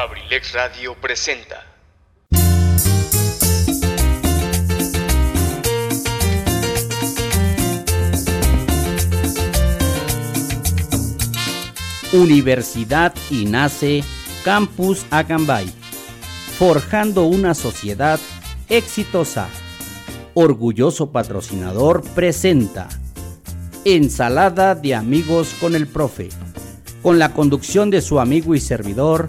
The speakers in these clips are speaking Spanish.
Abrilex Radio presenta. Universidad y nace Campus Acambay, forjando una sociedad exitosa. Orgulloso patrocinador presenta Ensalada de amigos con el profe, con la conducción de su amigo y servidor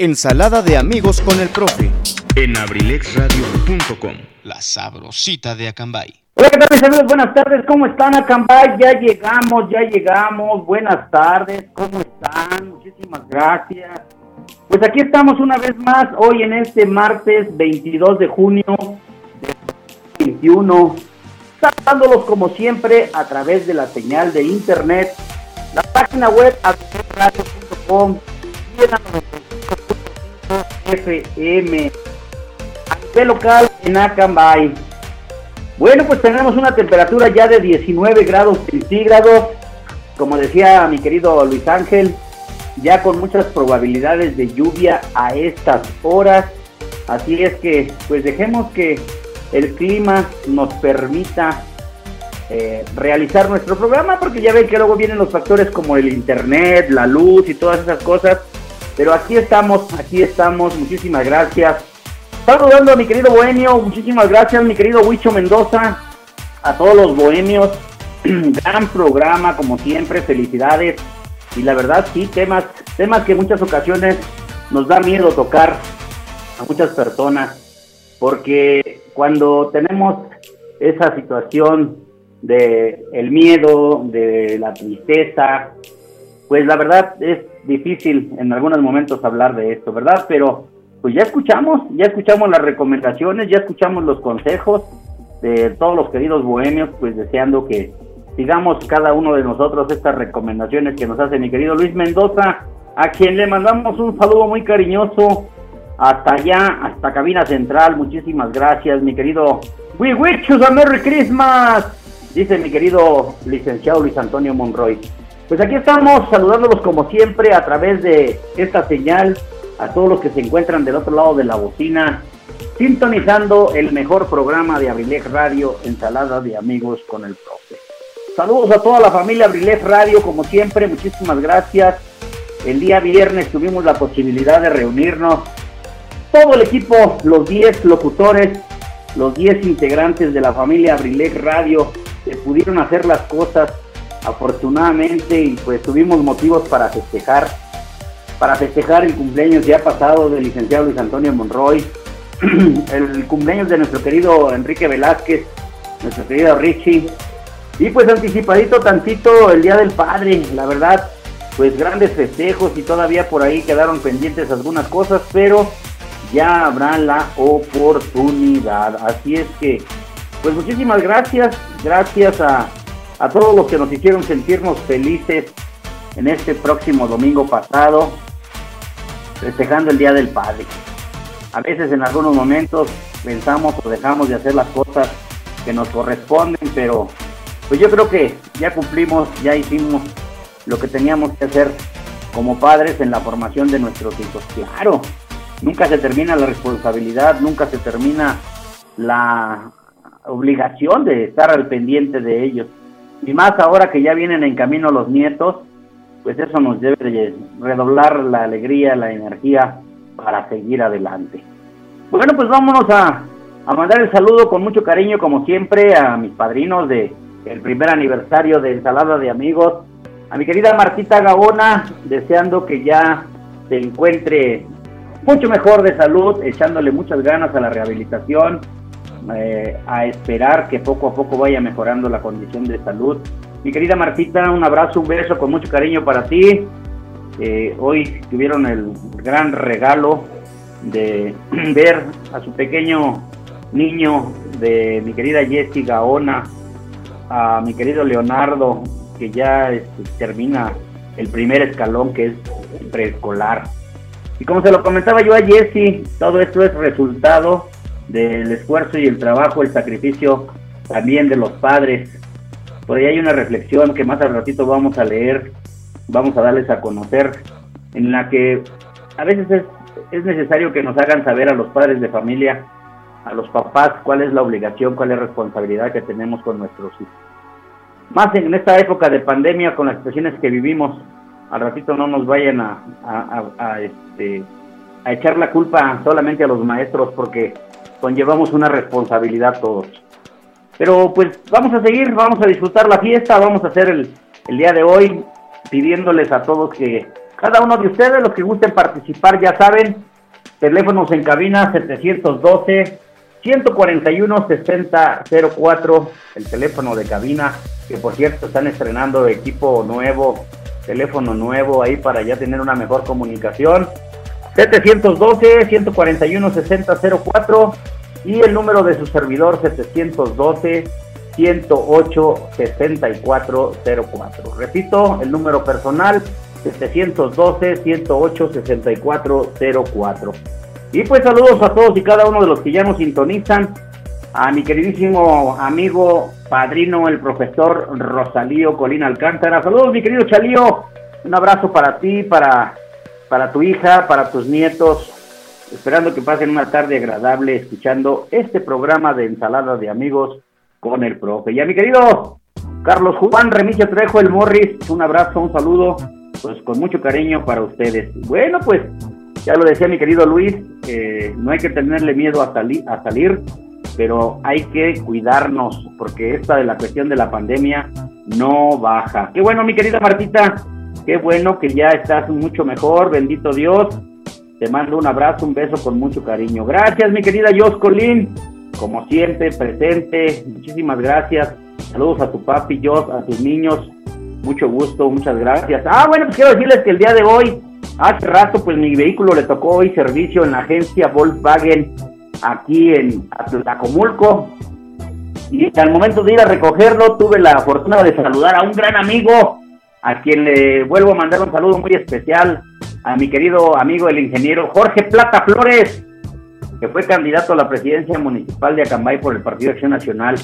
Ensalada de amigos con el profe. en abrilexradio.com. La sabrosita de Acambay. Hola, ¿qué tal mis amigos? Buenas tardes, ¿cómo están Acambay? Ya llegamos, ya llegamos, buenas tardes, ¿cómo están? Muchísimas gracias. Pues aquí estamos una vez más, hoy en este martes 22 de junio de 2021, saludándolos como siempre a través de la señal de internet, la página web abrilexradio.com y en la 95.5 FM a local en Acambay. Bueno, pues tenemos una temperatura ya de 19 grados centígrados, como decía mi querido Luis Ángel, ya con muchas probabilidades de lluvia a estas horas. Así es que, pues dejemos que el clima nos permita eh, realizar nuestro programa, porque ya ven que luego vienen los factores como el internet, la luz y todas esas cosas. Pero aquí estamos, aquí estamos, muchísimas gracias. Saludando a mi querido Bohemio, muchísimas gracias, mi querido Huicho Mendoza, a todos los bohemios. Gran programa, como siempre, felicidades. Y la verdad, sí, temas, temas que muchas ocasiones nos da miedo tocar a muchas personas, porque cuando tenemos esa situación de miedo, de la tristeza, pues la verdad es difícil en algunos momentos hablar de esto, ¿verdad? Pero pues ya escuchamos, ya escuchamos las recomendaciones, ya escuchamos los consejos de todos los queridos bohemios, pues deseando que sigamos cada uno de nosotros estas recomendaciones que nos hace mi querido Luis Mendoza, a quien le mandamos un saludo muy cariñoso hasta allá, hasta cabina central, muchísimas gracias, mi querido We wish you a Merry Christmas, dice mi querido licenciado Luis Antonio Monroy. Pues aquí estamos saludándolos como siempre a través de esta señal a todos los que se encuentran del otro lado de la bocina, sintonizando el mejor programa de Abrilex Radio, Ensalada de Amigos con el Profe. Saludos a toda la familia Abrilex Radio, como siempre, muchísimas gracias. El día viernes tuvimos la posibilidad de reunirnos, todo el equipo, los 10 locutores, los 10 integrantes de la familia Abrilex Radio, pudieron hacer las cosas afortunadamente y pues tuvimos motivos para festejar para festejar el cumpleaños ya pasado del licenciado Luis Antonio Monroy, el cumpleaños de nuestro querido Enrique Velázquez, nuestro querido Richie, y pues anticipadito tantito el Día del Padre, la verdad, pues grandes festejos y todavía por ahí quedaron pendientes algunas cosas, pero ya habrá la oportunidad. Así es que, pues muchísimas gracias, gracias a, a todos los que nos hicieron sentirnos felices en este próximo domingo pasado, festejando el Día del Padre. A veces en algunos momentos pensamos o dejamos de hacer las cosas que nos corresponden, pero pues yo creo que ya cumplimos, ya hicimos lo que teníamos que hacer como padres en la formación de nuestros hijos. Claro, nunca se termina la responsabilidad, nunca se termina la obligación de estar al pendiente de ellos. Y más ahora que ya vienen en camino los nietos, pues eso nos debe de redoblar la alegría, la energía para seguir adelante. Bueno, pues vámonos a, a mandar el saludo con mucho cariño, como siempre, a mis padrinos de el primer aniversario de Ensalada de Amigos, a mi querida Martita Gabona, deseando que ya se encuentre mucho mejor de salud, echándole muchas ganas a la rehabilitación, eh, a esperar que poco a poco vaya mejorando la condición de salud. Mi querida Martita, un abrazo, un beso con mucho cariño para ti. Eh, hoy tuvieron el gran regalo de ver a su pequeño niño de mi querida Jessie Gaona, a mi querido Leonardo, que ya este, termina el primer escalón que es preescolar. Y como se lo comentaba yo a Jessie, todo esto es resultado del esfuerzo y el trabajo, el sacrificio también de los padres. Por ahí hay una reflexión que más al ratito vamos a leer, vamos a darles a conocer, en la que a veces es, es necesario que nos hagan saber a los padres de familia, a los papás, cuál es la obligación, cuál es la responsabilidad que tenemos con nuestros hijos. Más en esta época de pandemia, con las situaciones que vivimos, al ratito no nos vayan a, este, a echar la culpa solamente a los maestros, porque conllevamos una responsabilidad todos. Pero pues vamos a seguir, vamos a disfrutar la fiesta, vamos a hacer el, el día de hoy pidiéndoles a todos que cada uno de ustedes, los que gusten participar, ya saben, teléfonos en cabina 712 141 6004, el teléfono de cabina, que por cierto están estrenando equipo nuevo, teléfono nuevo ahí para ya tener una mejor comunicación. 712 141 6004 y el número de su servidor 712 108 6404. Repito, el número personal 712 108 6404. Y pues saludos a todos y cada uno de los que ya nos sintonizan. A mi queridísimo amigo padrino, el profesor Rosalío Colina Alcántara. Saludos, mi querido Chalío. Un abrazo para ti, para, para tu hija, para tus nietos. Esperando que pasen una tarde agradable escuchando este programa de ensalada de amigos con el profe. Y mi querido Carlos Juan Remigio Trejo, el Morris, un abrazo, un saludo, pues con mucho cariño para ustedes. Bueno, pues ya lo decía mi querido Luis, no hay que tenerle miedo a, a salir, pero hay que cuidarnos, porque esta de la cuestión de la pandemia no baja. Qué bueno, mi querida Martita, qué bueno que ya estás mucho mejor, bendito Dios. Te mando un abrazo, un beso con mucho cariño. Gracias, mi querida Jos Colín, como siempre, presente. Muchísimas gracias. Saludos a tu papi, Jos, a tus niños. Mucho gusto, muchas gracias. Ah, bueno, pues quiero decirles que el día de hoy Hace rato, pues mi vehículo le tocó hoy servicio en la agencia Volkswagen aquí en Atlacomulco. Y al momento de ir a recogerlo, tuve la fortuna de saludar a un gran amigo, a quien le vuelvo a mandar un saludo muy especial, a mi querido amigo el ingeniero Jorge Plata Flores, que fue candidato a la presidencia municipal de Acambay por el Partido Acción Nacional.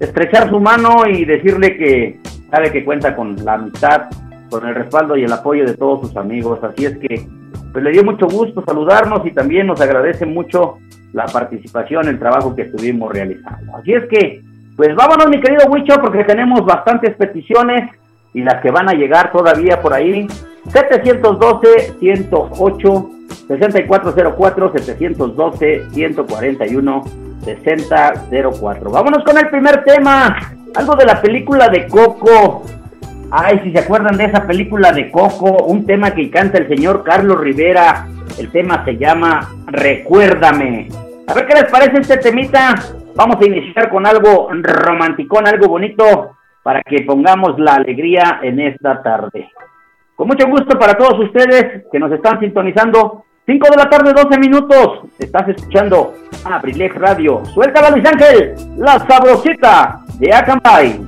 Estrechar su mano y decirle que sabe que cuenta con la amistad con el respaldo y el apoyo de todos sus amigos. Así es que pues le dio mucho gusto saludarnos y también nos agradece mucho la participación, el trabajo que estuvimos realizando. Así es que, pues vámonos mi querido Huicho porque tenemos bastantes peticiones y las que van a llegar todavía por ahí. 712-108. 6404 712 141 6004. Vámonos con el primer tema. Algo de la película de Coco. Ay, si se acuerdan de esa película de Coco, un tema que canta el señor Carlos Rivera, el tema se llama Recuérdame. A ver qué les parece este temita. Vamos a iniciar con algo romanticón, algo bonito, para que pongamos la alegría en esta tarde. Con mucho gusto para todos ustedes que nos están sintonizando. 5 de la tarde, 12 minutos. Estás escuchando Abrilex Radio. Suéltala, Luis Ángel, la sabrosita de Acambay.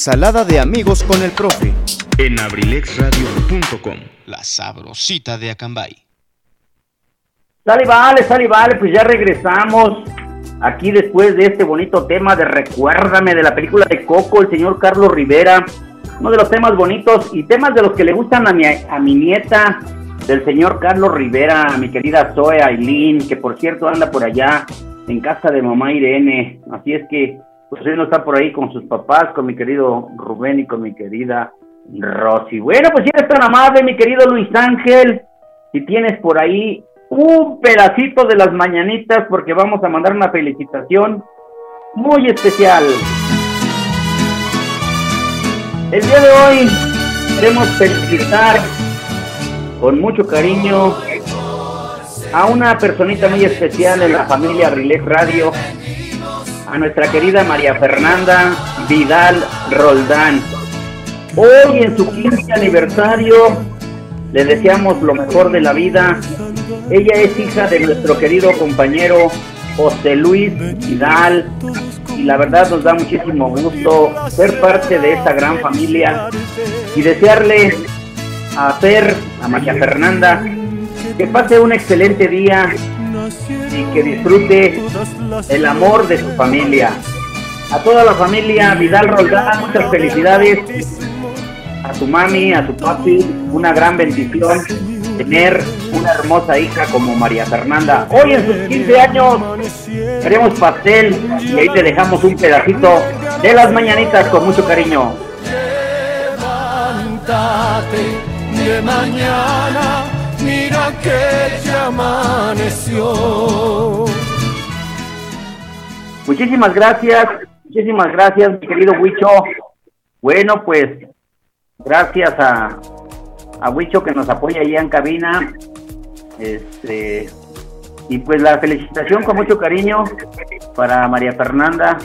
Ensalada de amigos con el profe. En abrilexradio.com. La sabrosita de Acambay. Sale, vale, sale, vale, pues ya regresamos. Aquí después de este bonito tema de Recuérdame de la película de Coco, el señor Carlos Rivera. Uno de los temas bonitos y temas de los que le gustan a mi, a mi nieta, del señor Carlos Rivera, a mi querida Zoe Aileen, que por cierto anda por allá en casa de mamá Irene. Así es que pues él no está por ahí con sus papás, con mi querido Rubén y con mi querida Rosy. Bueno, pues si eres tan amable, mi querido Luis Ángel, si tienes por ahí un pedacito de las mañanitas, porque vamos a mandar una felicitación muy especial. El día de hoy queremos felicitar con mucho cariño a una personita muy especial en la familia Rilex Radio, a nuestra querida María Fernanda Vidal Roldán. Hoy en su 15 aniversario le deseamos lo mejor de la vida. Ella es hija de nuestro querido compañero José Luis Vidal y la verdad nos da muchísimo gusto ser parte de esta gran familia y desearle a hacer a María Fernanda que pase un excelente día y que disfrute el amor de su familia. A toda la familia Vidal Roldán, muchas felicidades. A su mami, a su papi, una gran bendición tener una hermosa hija como María Fernanda. Hoy en sus 15 años queremos pastel y ahí te dejamos un pedacito de las mañanitas con mucho cariño. de mañana mira que ya amaneció. Muchísimas gracias, muchísimas gracias, mi querido Huicho. Bueno, pues gracias a, a Huicho que nos apoya ahí en cabina. Este, y pues la felicitación con mucho cariño para María Fernanda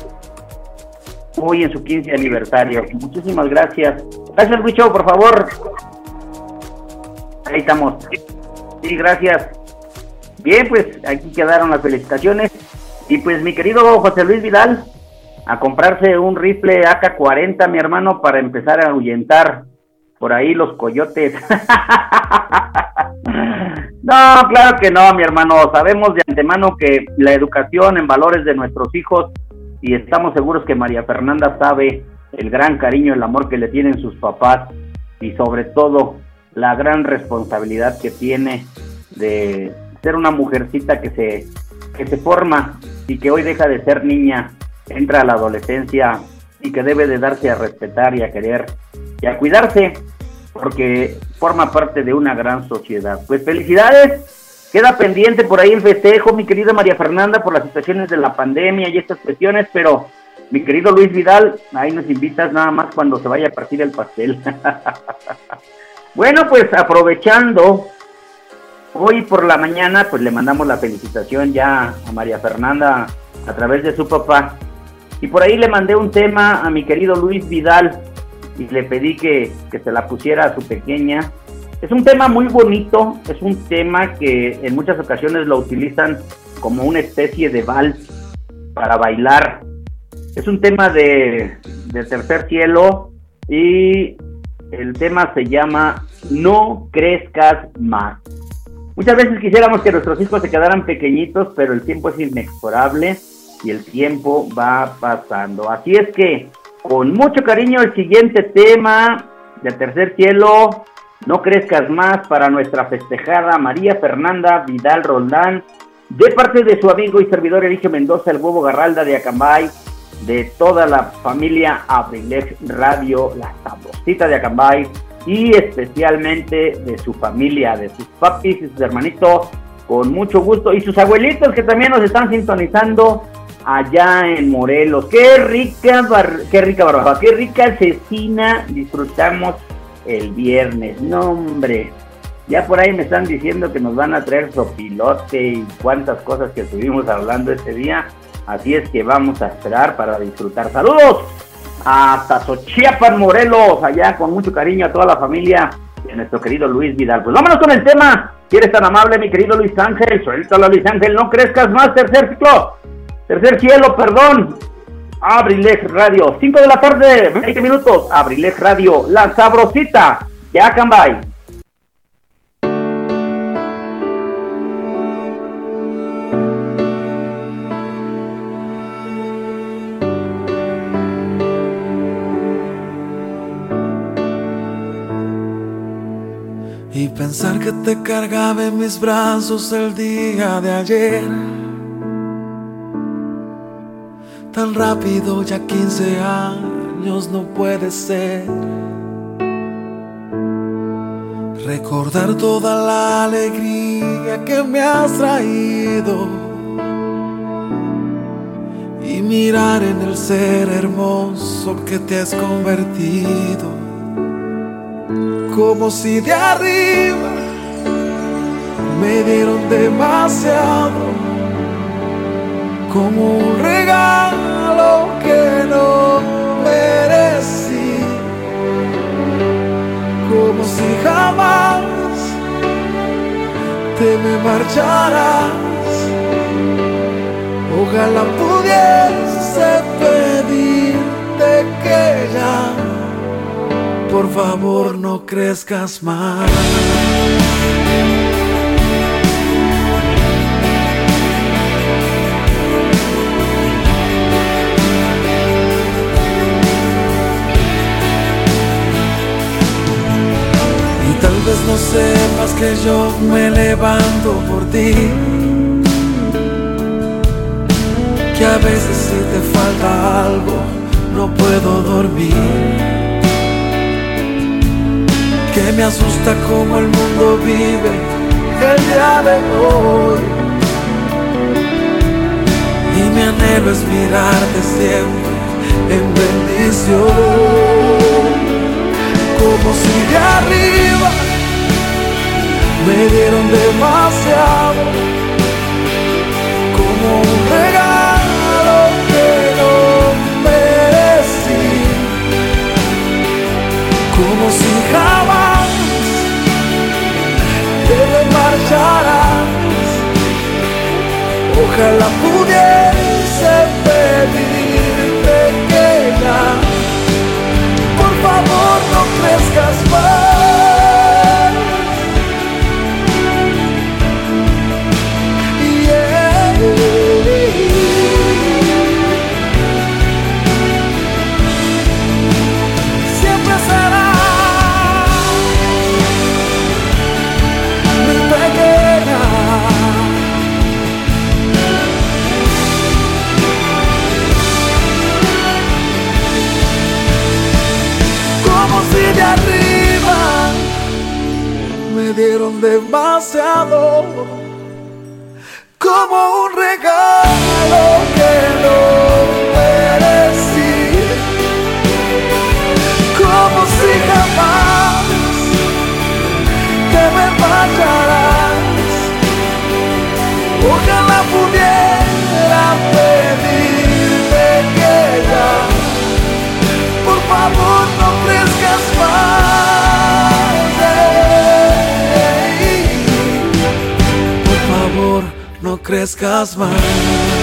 hoy en su 15 aniversario. Muchísimas gracias. Gracias, Huicho, por favor. Ahí estamos. Sí, gracias. Bien, pues aquí quedaron las felicitaciones. Y pues mi querido José Luis Vidal, a comprarse un rifle AK-40, mi hermano, para empezar a ahuyentar por ahí los coyotes. no, claro que no, mi hermano. Sabemos de antemano que la educación en valores de nuestros hijos y estamos seguros que María Fernanda sabe el gran cariño, el amor que le tienen sus papás y sobre todo la gran responsabilidad que tiene de ser una mujercita que se, que se forma y que hoy deja de ser niña, entra a la adolescencia y que debe de darse a respetar y a querer y a cuidarse porque forma parte de una gran sociedad. Pues felicidades, queda pendiente por ahí el festejo, mi querida María Fernanda, por las situaciones de la pandemia y estas cuestiones, pero mi querido Luis Vidal, ahí nos invitas nada más cuando se vaya a partir el pastel. Bueno, pues aprovechando, hoy por la mañana, pues le mandamos la felicitación ya a María Fernanda a través de su papá. Y por ahí le mandé un tema a mi querido Luis Vidal y le pedí que, que se la pusiera a su pequeña. Es un tema muy bonito, es un tema que en muchas ocasiones lo utilizan como una especie de vals para bailar. Es un tema de, de tercer cielo y el tema se llama No crezcas más. Muchas veces quisiéramos que nuestros hijos se quedaran pequeñitos, pero el tiempo es inexorable y el tiempo va pasando. Así es que, con mucho cariño, el siguiente tema del tercer cielo, no crezcas más para nuestra festejada María Fernanda Vidal Roldán, de parte de su amigo y servidor Eligio Mendoza, el huevo Garralda de Acambay, de toda la familia Abrilex Radio, la sabrosita de Acambay, y especialmente de su familia, de sus papis y sus hermanitos, con mucho gusto, y sus abuelitos que también nos están sintonizando allá en Morelos. Qué rica, qué rica barbacoa, qué rica cecina disfrutamos el viernes. No, hombre, ya por ahí me están diciendo que nos van a traer sopilote y cuántas cosas que estuvimos hablando ese día. Así es que vamos a esperar para disfrutar. Saludos hasta Xochiapan, Morelos, allá con mucho cariño a toda la familia de nuestro querido Luis Vidal. Pues vámonos con el tema. Si eres tan amable, mi querido Luis Ángel, suéltalo Luis Ángel, no crezcas más, tercer ciclo, tercer cielo, perdón. Abrilex Radio, 5 de la tarde, 20 minutos, Abrilex Radio, la sabrosita, ya cambay. Pensar que te cargaba en mis brazos el día de ayer. Tan rápido, ya 15 años no puede ser. Recordar toda la alegría que me has traído. Y mirar en el ser hermoso que te has convertido como si de arriba me dieron demasiado, como un regalo que no merecí, como si jamás te me marcharas. Ojalá pudiese pedirte que ya por favor no crezcas más. Sepas que yo me levanto por ti. Que a veces si te falta algo no puedo dormir que me asusta como el mundo vive el día de hoy. Y mi anhelo es mirarte siempre en bendición, como si de arriba me dieron demasiado, como un regalo que no merecí, como si jamás marcharás. Ojalá pudiese pedirte demasiado no crezcas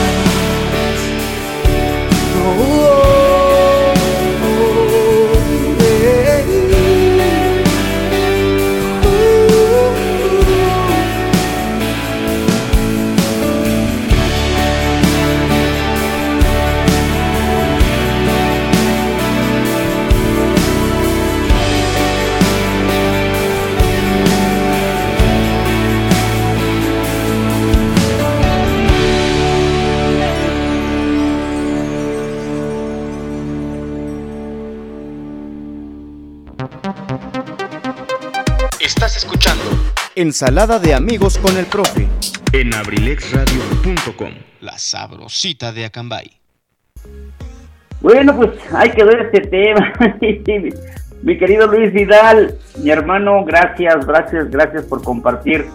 Ensalada de amigos con el profe. En abrilexradio.com, la sabrosita de Acambay. Bueno, pues hay que ver este tema. mi querido Luis Vidal, mi hermano, gracias, gracias, gracias por compartir.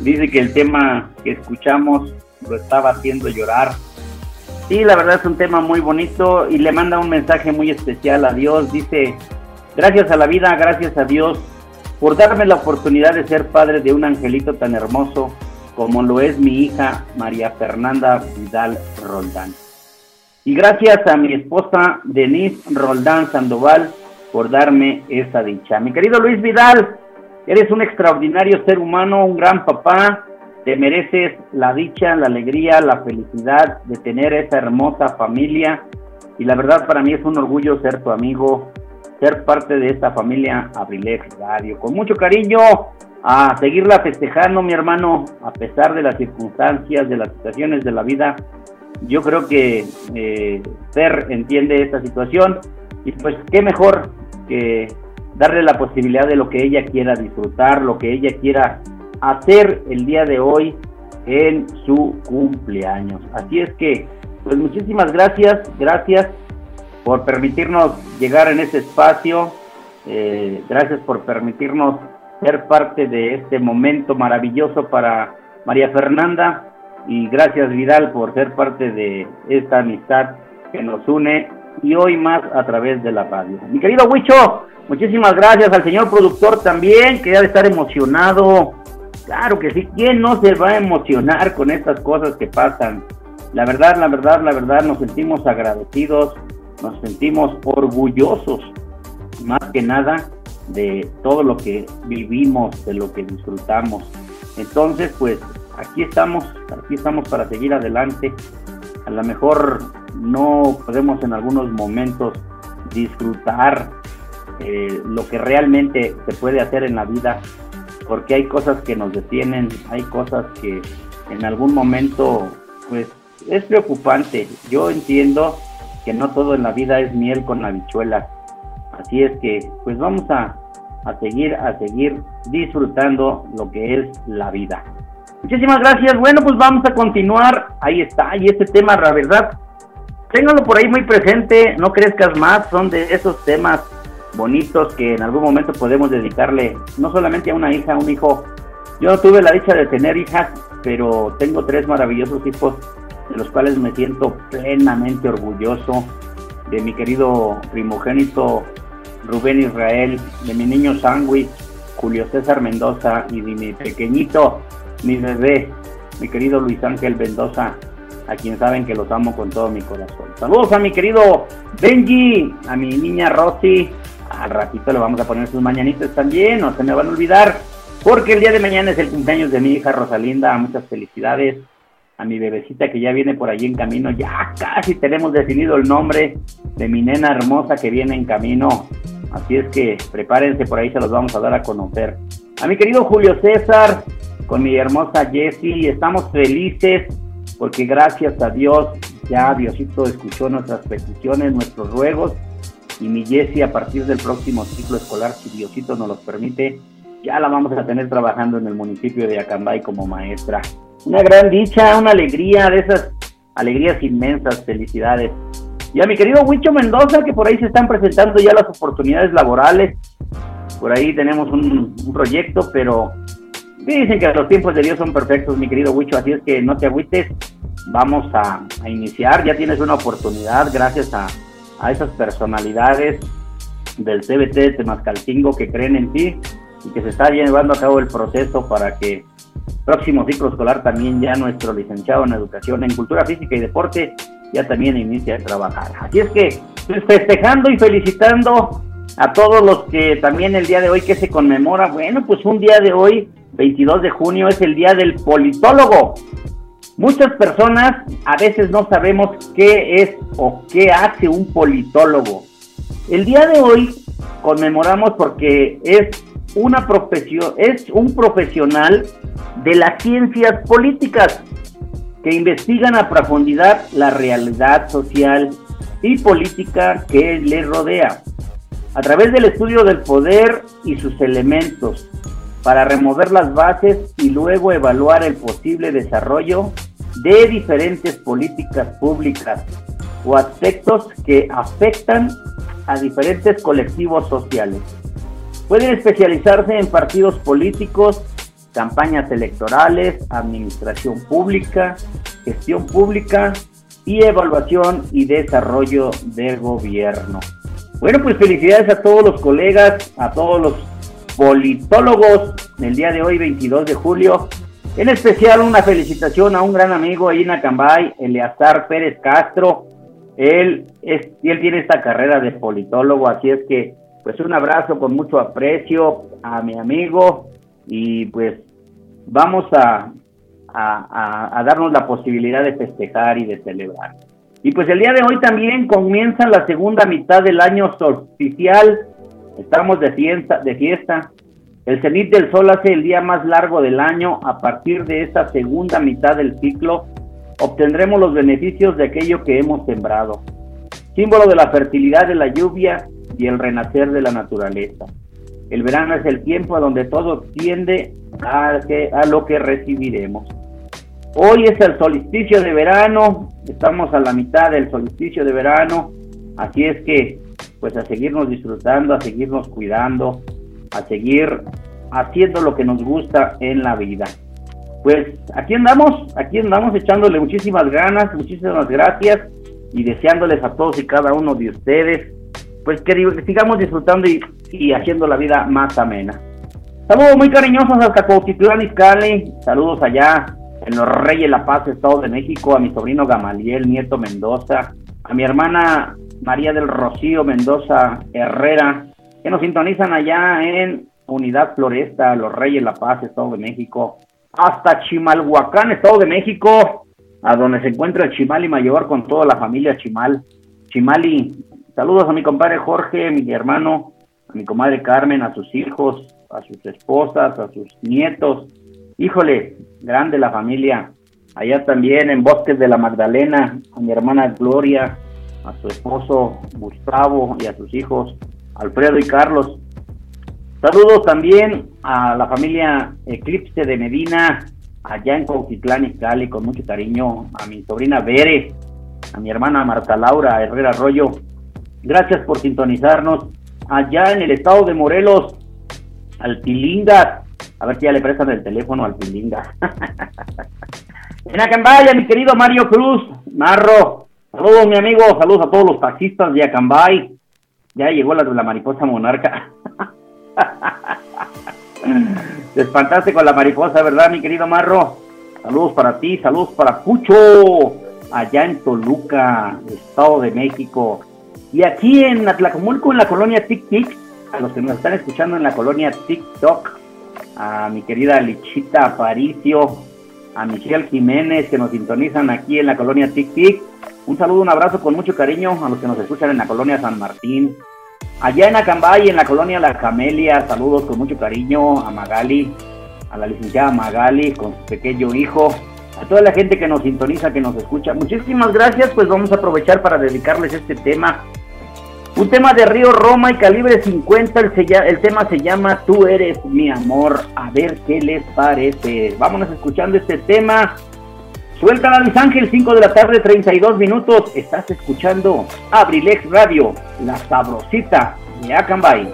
Dice que el tema que escuchamos lo estaba haciendo llorar. Sí, la verdad es un tema muy bonito y le manda un mensaje muy especial a Dios. Dice, gracias a la vida, gracias a Dios por darme la oportunidad de ser padre de un angelito tan hermoso como lo es mi hija María Fernanda Vidal Roldán. Y gracias a mi esposa Denise Roldán Sandoval por darme esa dicha. Mi querido Luis Vidal, eres un extraordinario ser humano, un gran papá, te mereces la dicha, la alegría, la felicidad de tener esa hermosa familia y la verdad para mí es un orgullo ser tu amigo, ser parte de esta familia Abrilex Radio. Con mucho cariño a seguirla festejando, mi hermano, a pesar de las circunstancias, de las situaciones de la vida. Yo creo que eh, Fer entiende esta situación y pues qué mejor que darle la posibilidad de lo que ella quiera disfrutar, lo que ella quiera hacer el día de hoy en su cumpleaños. Así es que, pues muchísimas gracias, gracias por permitirnos llegar en este espacio, eh, gracias por permitirnos ser parte de este momento maravilloso para María Fernanda y gracias Vidal por ser parte de esta amistad que nos une y hoy más a través de la radio. Mi querido Huicho, muchísimas gracias al señor productor también que debe estar emocionado Claro que sí, ¿quién no se va a emocionar con estas cosas que pasan? La verdad, la verdad, la verdad, nos sentimos agradecidos, nos sentimos orgullosos, más que nada, de todo lo que vivimos, de lo que disfrutamos. Entonces, pues aquí estamos, aquí estamos para seguir adelante. A lo mejor no podemos en algunos momentos disfrutar eh, lo que realmente se puede hacer en la vida, porque hay cosas que nos detienen, hay cosas que en algún momento, pues es preocupante. Yo entiendo que no todo en la vida es miel con habichuelas. Así es que, pues vamos a, a seguir, a seguir disfrutando lo que es la vida. Muchísimas gracias. Bueno, pues vamos a continuar. Ahí está. Y este tema, la verdad, téngalo por ahí muy presente. No crezcas más. Son de esos temas bonitos que en algún momento podemos dedicarle no solamente a una hija, a un hijo. Yo no tuve la dicha de tener hijas, pero tengo tres maravillosos hijos de los cuales me siento plenamente orgulloso de mi querido primogénito Rubén Israel, de mi niño Sangui, Julio César Mendoza y de mi pequeñito, mi bebé, mi querido Luis Ángel Mendoza, a quien saben que los amo con todo mi corazón. Saludos a mi querido Benji, a mi niña Rosy, al ratito le vamos a poner sus mañanitas también, no se me van a olvidar, porque el día de mañana es el cumpleaños de mi hija Rosalinda. Muchas felicidades a mi bebecita que ya viene por allí en camino. Ya casi tenemos definido el nombre de mi nena hermosa que viene en camino. Así es que prepárense, por ahí se los vamos a dar a conocer. A mi querido Julio César, con mi hermosa Jessie, estamos felices porque gracias a Dios ya Diosito escuchó nuestras peticiones, nuestros ruegos y mi Jessie a partir del próximo ciclo escolar, si Diosito nos los permite, ya la vamos a tener trabajando en el municipio de Acambay como maestra. Una gran dicha, una alegría, de esas alegrías inmensas, felicidades. Y a mi querido Huicho Mendoza, que por ahí se están presentando ya las oportunidades laborales. Por ahí tenemos un, proyecto, pero dicen que los tiempos de Dios son perfectos, mi querido Huicho, así es que no te agüites. Vamos a iniciar, ya tienes una oportunidad gracias a, a esas personalidades del CBT de Temascalcingo que creen en ti y que se está llevando a cabo el proceso para que próximo ciclo escolar también ya nuestro licenciado en educación en cultura física y deporte ya también inicia a trabajar. Así es que pues, festejando y felicitando a todos los que también el día de hoy que se conmemora, bueno, pues un día de hoy, 22 de junio, es el día del politólogo. Muchas personas a veces no sabemos qué es o qué hace un politólogo. El día de hoy conmemoramos porque es una profesión, es un profesional de las ciencias políticas que investigan a profundidad la realidad social y política que le rodea a través del estudio del poder y sus elementos, para remover las bases y luego evaluar el posible desarrollo de diferentes políticas públicas o aspectos que afectan a diferentes colectivos sociales. Pueden especializarse en partidos políticos, campañas electorales, administración pública, gestión pública y evaluación y desarrollo del gobierno. Bueno, pues felicidades a todos los colegas, a todos los politólogos del día de hoy, 22 de julio. En especial una felicitación a un gran amigo ahí en Eleazar Pérez Castro. Él, es, él tiene esta carrera de politólogo, así es que pues un abrazo con mucho aprecio a mi amigo y pues vamos a, a, darnos la posibilidad de festejar y de celebrar. Y pues el día de hoy también comienza la segunda mitad del año oficial. Estamos de fiesta, de fiesta. El cenit del sol hace el día más largo del año. A partir de esta segunda mitad del ciclo, obtendremos los beneficios de aquello que hemos sembrado. Símbolo de la fertilidad de la lluvia y el renacer de la naturaleza. El verano es el tiempo a donde todo tiende a, lo que recibiremos. Hoy es el solsticio de verano, estamos a la mitad del solsticio de verano, así es que pues a seguirnos disfrutando, a seguirnos cuidando, a seguir haciendo lo que nos gusta en la vida. Pues aquí andamos, aquí andamos echándole muchísimas ganas, muchísimas gracias y deseándoles a todos y cada uno de ustedes pues que, sigamos disfrutando y, haciendo la vida más amena. Saludos muy cariñosos hasta Cuautitlán Izcalli, saludos allá en los Reyes La Paz, Estado de México, a mi sobrino Gamaliel Nieto Mendoza, a mi hermana María del Rocío Mendoza Herrera, que nos sintonizan allá en Unidad Floresta, Los Reyes La Paz, Estado de México, hasta Chimalhuacán, Estado de México, a donde se encuentra el Chimali Mayor con toda la familia Chimal. Chimali, Saludos a mi compadre Jorge, mi hermano, a mi comadre Carmen, a sus hijos, a sus esposas, a sus nietos. Híjole, grande la familia. Allá también en Bosques de la Magdalena, a mi hermana Gloria, a su esposo Gustavo y a sus hijos Alfredo y Carlos. Saludos también a la familia Eclipse de Medina, allá en Cuautitlán y Cali, con mucho cariño, a mi sobrina Bere, a mi hermana Marta Laura Herrera Arroyo, Gracias por sintonizarnos allá en el estado de Morelos, al Pilinga. A ver si ya le prestan el teléfono al Pilinga. en Acambay, mi querido Mario Cruz, Marro. Saludos, mi amigo. Saludos a todos los taxistas de Acambay. Ya llegó la de la mariposa monarca. Te espantaste con la mariposa, ¿verdad, mi querido Marro? Saludos para ti, saludos para Pucho, allá en Toluca, Estado de México. Y aquí en Atlacomulco, en la colonia Tic Tic, a los que nos están escuchando en la colonia TikTok, a mi querida Lichita Aparicio, a Michelle Jiménez, que nos sintonizan aquí en la colonia Tic Tic. Un saludo, un abrazo con mucho cariño a los que nos escuchan en la colonia San Martín. Allá en Acambay, en la colonia La Camelia, saludos con mucho cariño a Magali, a la licenciada Magali, con su pequeño hijo, a toda la gente que nos sintoniza, que nos escucha. Muchísimas gracias, pues vamos a aprovechar para dedicarles este tema un tema de Río Roma y calibre 50, el, tema se llama Tú eres mi amor, a ver qué les parece. Vámonos escuchando este tema. Suéltala Luis Ángel, 5 de la tarde, 32 minutos. Estás escuchando Abrilex Radio, la sabrosita de Acambay.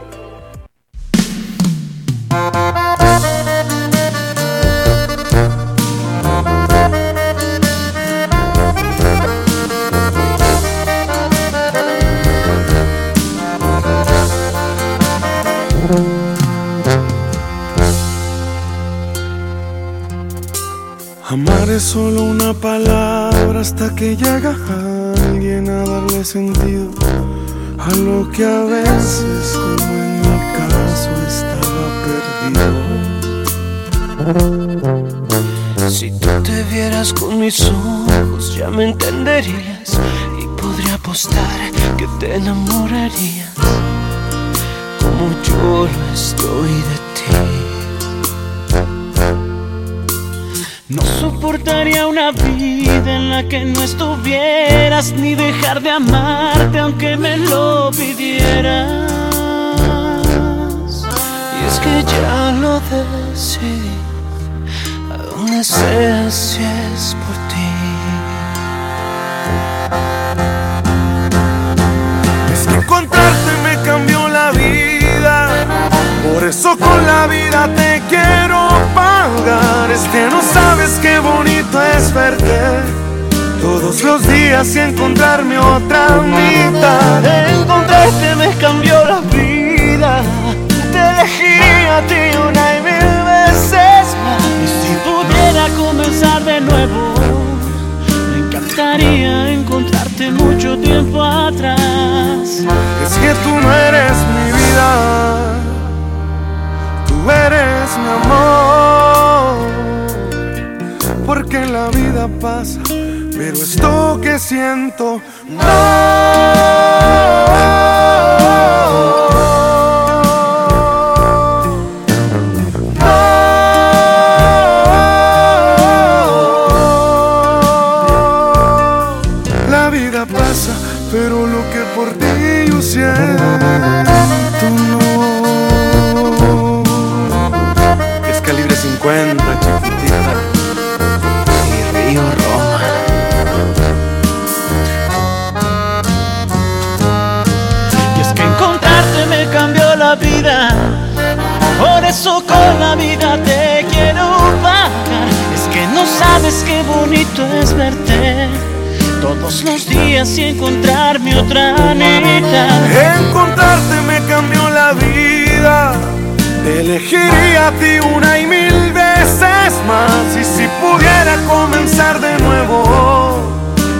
Es solo una palabra hasta que llega alguien a darle sentido a lo que a veces, como en mi caso, estaba perdido. Si tú te vieras con mis ojos, ya me entenderías y podría apostar que te enamorarías como yo lo estoy de ti. No soportaría una vida en la que no estuvieras ni dejar de amarte aunque me lo pidieras. Y es que ya lo decidí, a donde sea si es por ti. Es que encontrarte me cambió la vida, por eso con la vida te quiero Es que no sabes qué bonito es verte todos los días y encontrarme otra mitad. Encontrarte me cambió la vida. Te elegí a ti una y mil veces más. Y si pudiera comenzar de nuevo, me encantaría encontrarte mucho tiempo atrás. Es que tú no eres mi vida, tú eres mi amor. Porque la vida pasa pero esto que siento no. Pero lo que por ti yo siento. Es calibre 50, chiquitita. Y encontrarme otra mitad. Encontrarte me cambió la vida. Te elegiría a ti una y mil veces más. Y si pudiera comenzar de nuevo,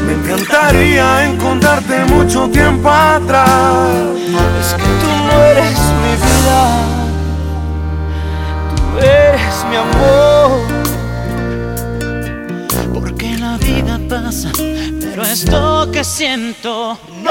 me encantaría encontrarte mucho tiempo atrás. Es que tú no eres mi vida, tú eres mi amor. Porque la vida pasa, esto que siento no.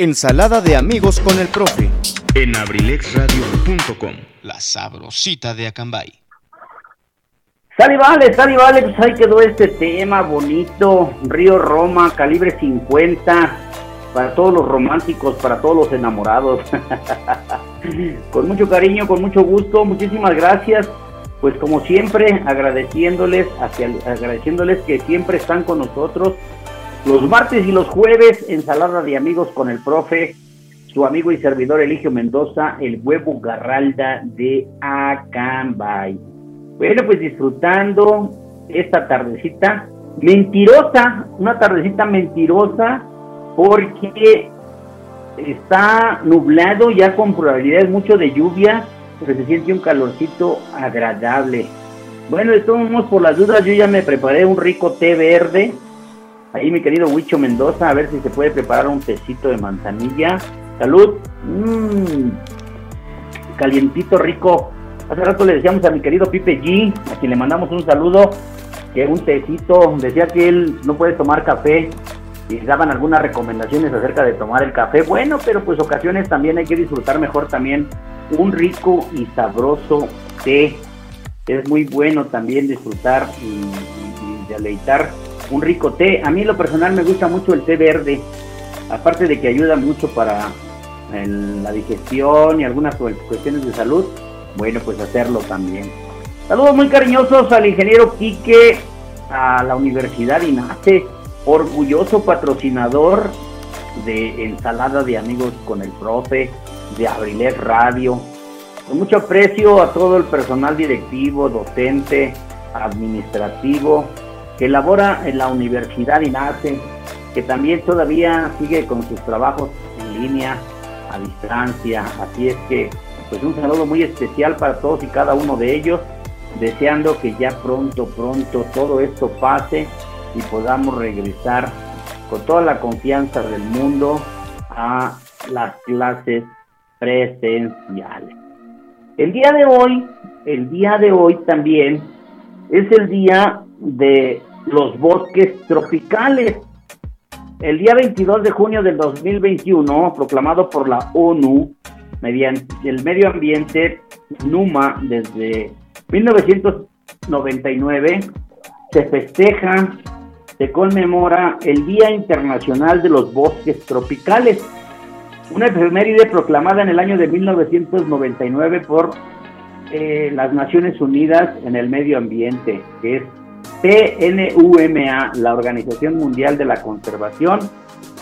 Ensalada de amigos con el profe. en abrilexradio.com. La sabrosita de Acambay. Vale, sale, vale, pues ahí quedó este tema bonito, Río Roma, calibre 50, para todos los románticos, para todos los enamorados. con mucho cariño, con mucho gusto, muchísimas gracias. Pues como siempre, agradeciéndoles, hacia, agradeciéndoles que siempre están con nosotros. Los martes y los jueves, ensalada de amigos con el profe, su amigo y servidor Eligio Mendoza, el huevo garralda de Acambay. Bueno, pues disfrutando esta tardecita mentirosa, una tardecita mentirosa, porque está nublado ya con probabilidades mucho de lluvia, pero se siente un calorcito agradable. Bueno, estamos por las dudas, yo ya me preparé un rico té verde. Ahí mi querido Huicho Mendoza, a ver si se puede preparar un tecito de manzanilla. Salud. Mmm, calientito, rico. Hace rato le decíamos a mi querido Pipe G, a quien le mandamos un saludo, que un tecito, decía que él no puede tomar café y daban algunas recomendaciones acerca de tomar el café. Bueno, pero pues ocasiones también hay que disfrutar mejor también un rico y sabroso té. Es muy bueno también disfrutar y, deleitar un rico té. A mí lo personal me gusta mucho el té verde, aparte de que ayuda mucho para la digestión y algunas cuestiones de salud. Bueno, pues hacerlo también. Saludos muy cariñosos al ingeniero Quique, a la Universidad INACE, orgulloso patrocinador de Ensalada de Amigos con el Profe, de Abrilet Radio. Con mucho aprecio a todo el personal directivo, docente, administrativo que elabora en la Universidad INACE, que también todavía sigue con sus trabajos en línea, a distancia. Así es que, pues un saludo muy especial para todos y cada uno de ellos, deseando que ya pronto, pronto todo esto pase y podamos regresar con toda la confianza del mundo a las clases presenciales. El día de hoy, el día de hoy también es el día de los bosques tropicales. El día 22 de junio del 2021, proclamado por la ONU mediante el medio ambiente NUMA desde 1999, se festeja, se conmemora el Día Internacional de los Bosques Tropicales, una efeméride proclamada en el año de 1999 por eh, las Naciones Unidas en el Medio Ambiente, que es PNUMA, la Organización Mundial de la Conservación,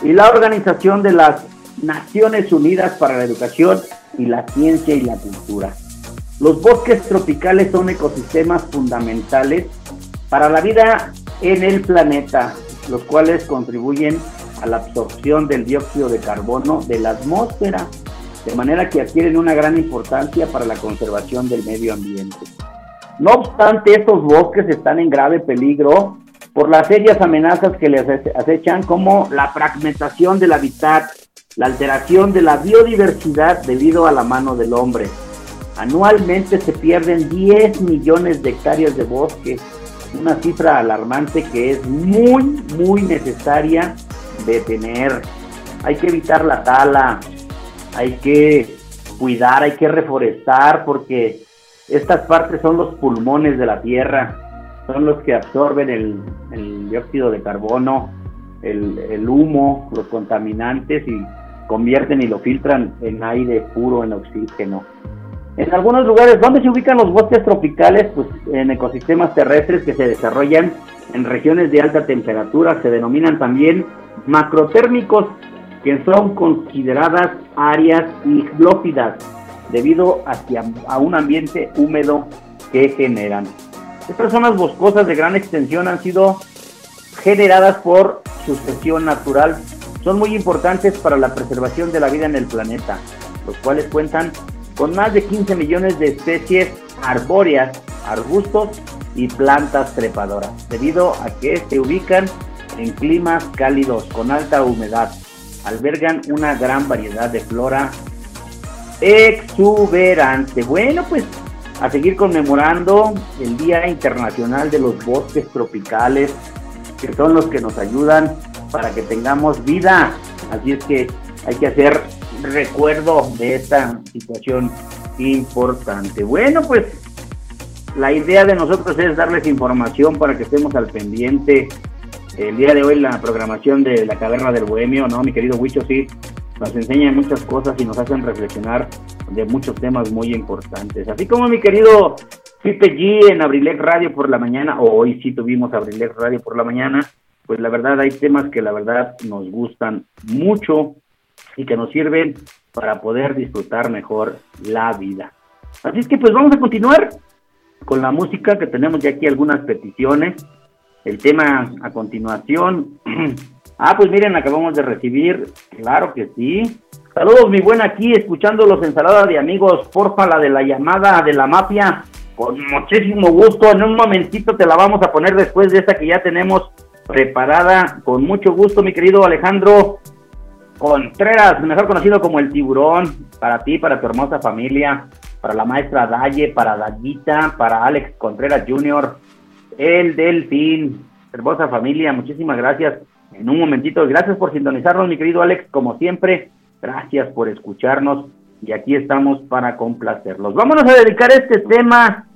y la Organización de las Naciones Unidas para la Educación y la Ciencia y la Cultura. Los bosques tropicales son ecosistemas fundamentales para la vida en el planeta, los cuales contribuyen a la absorción del dióxido de carbono de la atmósfera, de manera que adquieren una gran importancia para la conservación del medio ambiente. No obstante, estos bosques están en grave peligro por las serias amenazas que les acechan como la fragmentación del hábitat, la alteración de la biodiversidad debido a la mano del hombre. Anualmente se pierden 10 millones de hectáreas de bosque, una cifra alarmante que es muy, muy necesaria de tener. Hay que evitar la tala, hay que cuidar, hay que reforestar porque estas partes son los pulmones de la tierra, son los que absorben el, dióxido de carbono, el, humo, los contaminantes y convierten y lo filtran en aire puro, en oxígeno. En algunos lugares, ¿dónde se ubican los bosques tropicales? Pues en ecosistemas terrestres que se desarrollan en regiones de alta temperatura, se denominan también macrotérmicos, que son consideradas áreas iglófidas debido hacia, a un ambiente húmedo que generan. Estas zonas boscosas de gran extensión han sido generadas por sucesión natural. Son muy importantes para la preservación de la vida en el planeta, los cuales cuentan con más de 15 millones de especies arbóreas, arbustos y plantas trepadoras, debido a que se ubican en climas cálidos con alta humedad. Albergan una gran variedad de flora exuberante. Bueno, pues a seguir conmemorando el Día Internacional de los Bosques Tropicales, que son los que nos ayudan para que tengamos vida. Así es que hay que hacer recuerdo de esta situación importante. Bueno, pues la idea de nosotros es darles información para que estemos al pendiente. El día de hoy la programación de la Caverna del Bohemio, ¿no? Mi querido Huicho, sí, nos enseñan muchas cosas y nos hacen reflexionar de muchos temas muy importantes. Así como mi querido Pipe G en Abrilex Radio por la mañana, o hoy sí tuvimos Abrilex Radio por la mañana, pues la verdad hay temas que la verdad nos gustan mucho y que nos sirven para poder disfrutar mejor la vida. Así es que pues vamos a continuar con la música, que tenemos ya aquí algunas peticiones. el tema a continuación. ah, pues miren, acabamos de recibir, claro que sí. Saludos, mi buena, aquí escuchando los ensaladas de amigos. Porfa, la de la llamada de la mafia. Con muchísimo gusto. En un momentito te la vamos a poner después de esta que ya tenemos preparada. Con mucho gusto, mi querido Alejandro Contreras, mejor conocido como el tiburón. Para ti, para tu hermosa familia. Para la maestra Daye, para Dayita, para Alex Contreras Jr., el Delfín. Hermosa familia, muchísimas gracias. En un momentito, gracias por sintonizarnos, mi querido Alex, como siempre. Gracias por escucharnos y aquí estamos para complacerlos. Vámonos a dedicar este tema.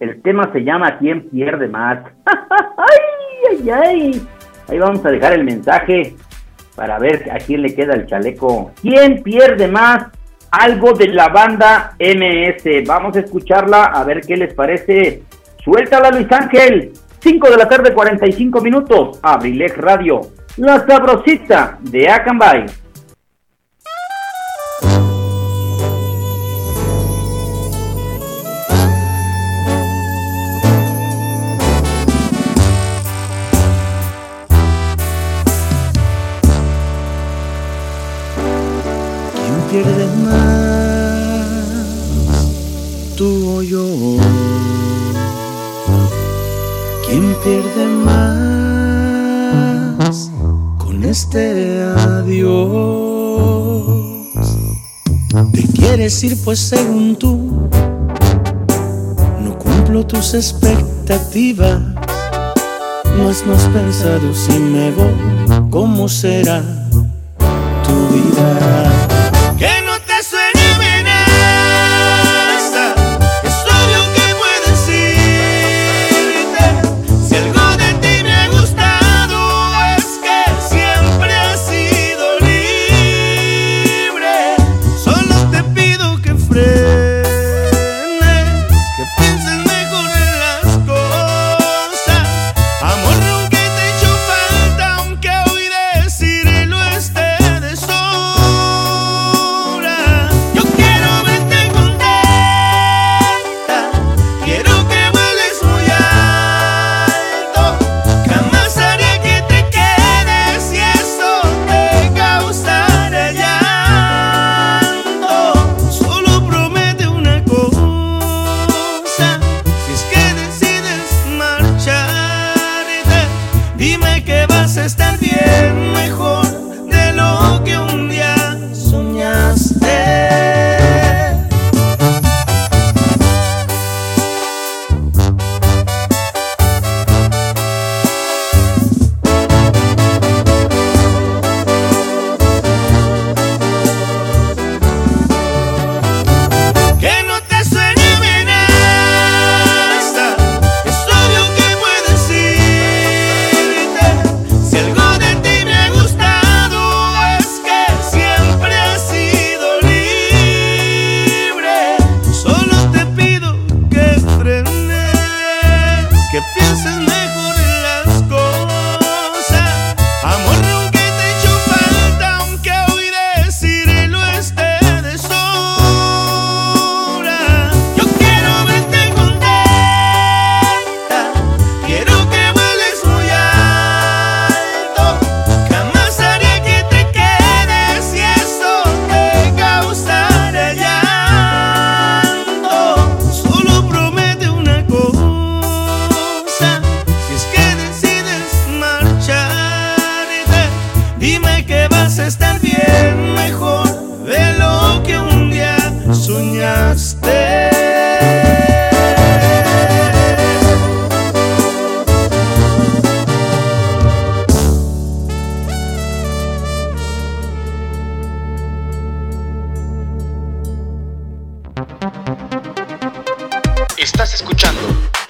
El tema se llama ¿Quién pierde más? ¡Ay, ay, ay! Ahí vamos a dejar el mensaje para ver a quién le queda el chaleco. ¿Quién pierde más? Algo de la banda MS. Vamos a escucharla a ver qué les parece. Suéltala Luis Ángel. 5 de la tarde, 45 minutos. Abrilex Radio. La sabrosita de Acambay. Pues según tú, no cumplo tus expectativas. No has pensado si me voy, ¿cómo será tu vida?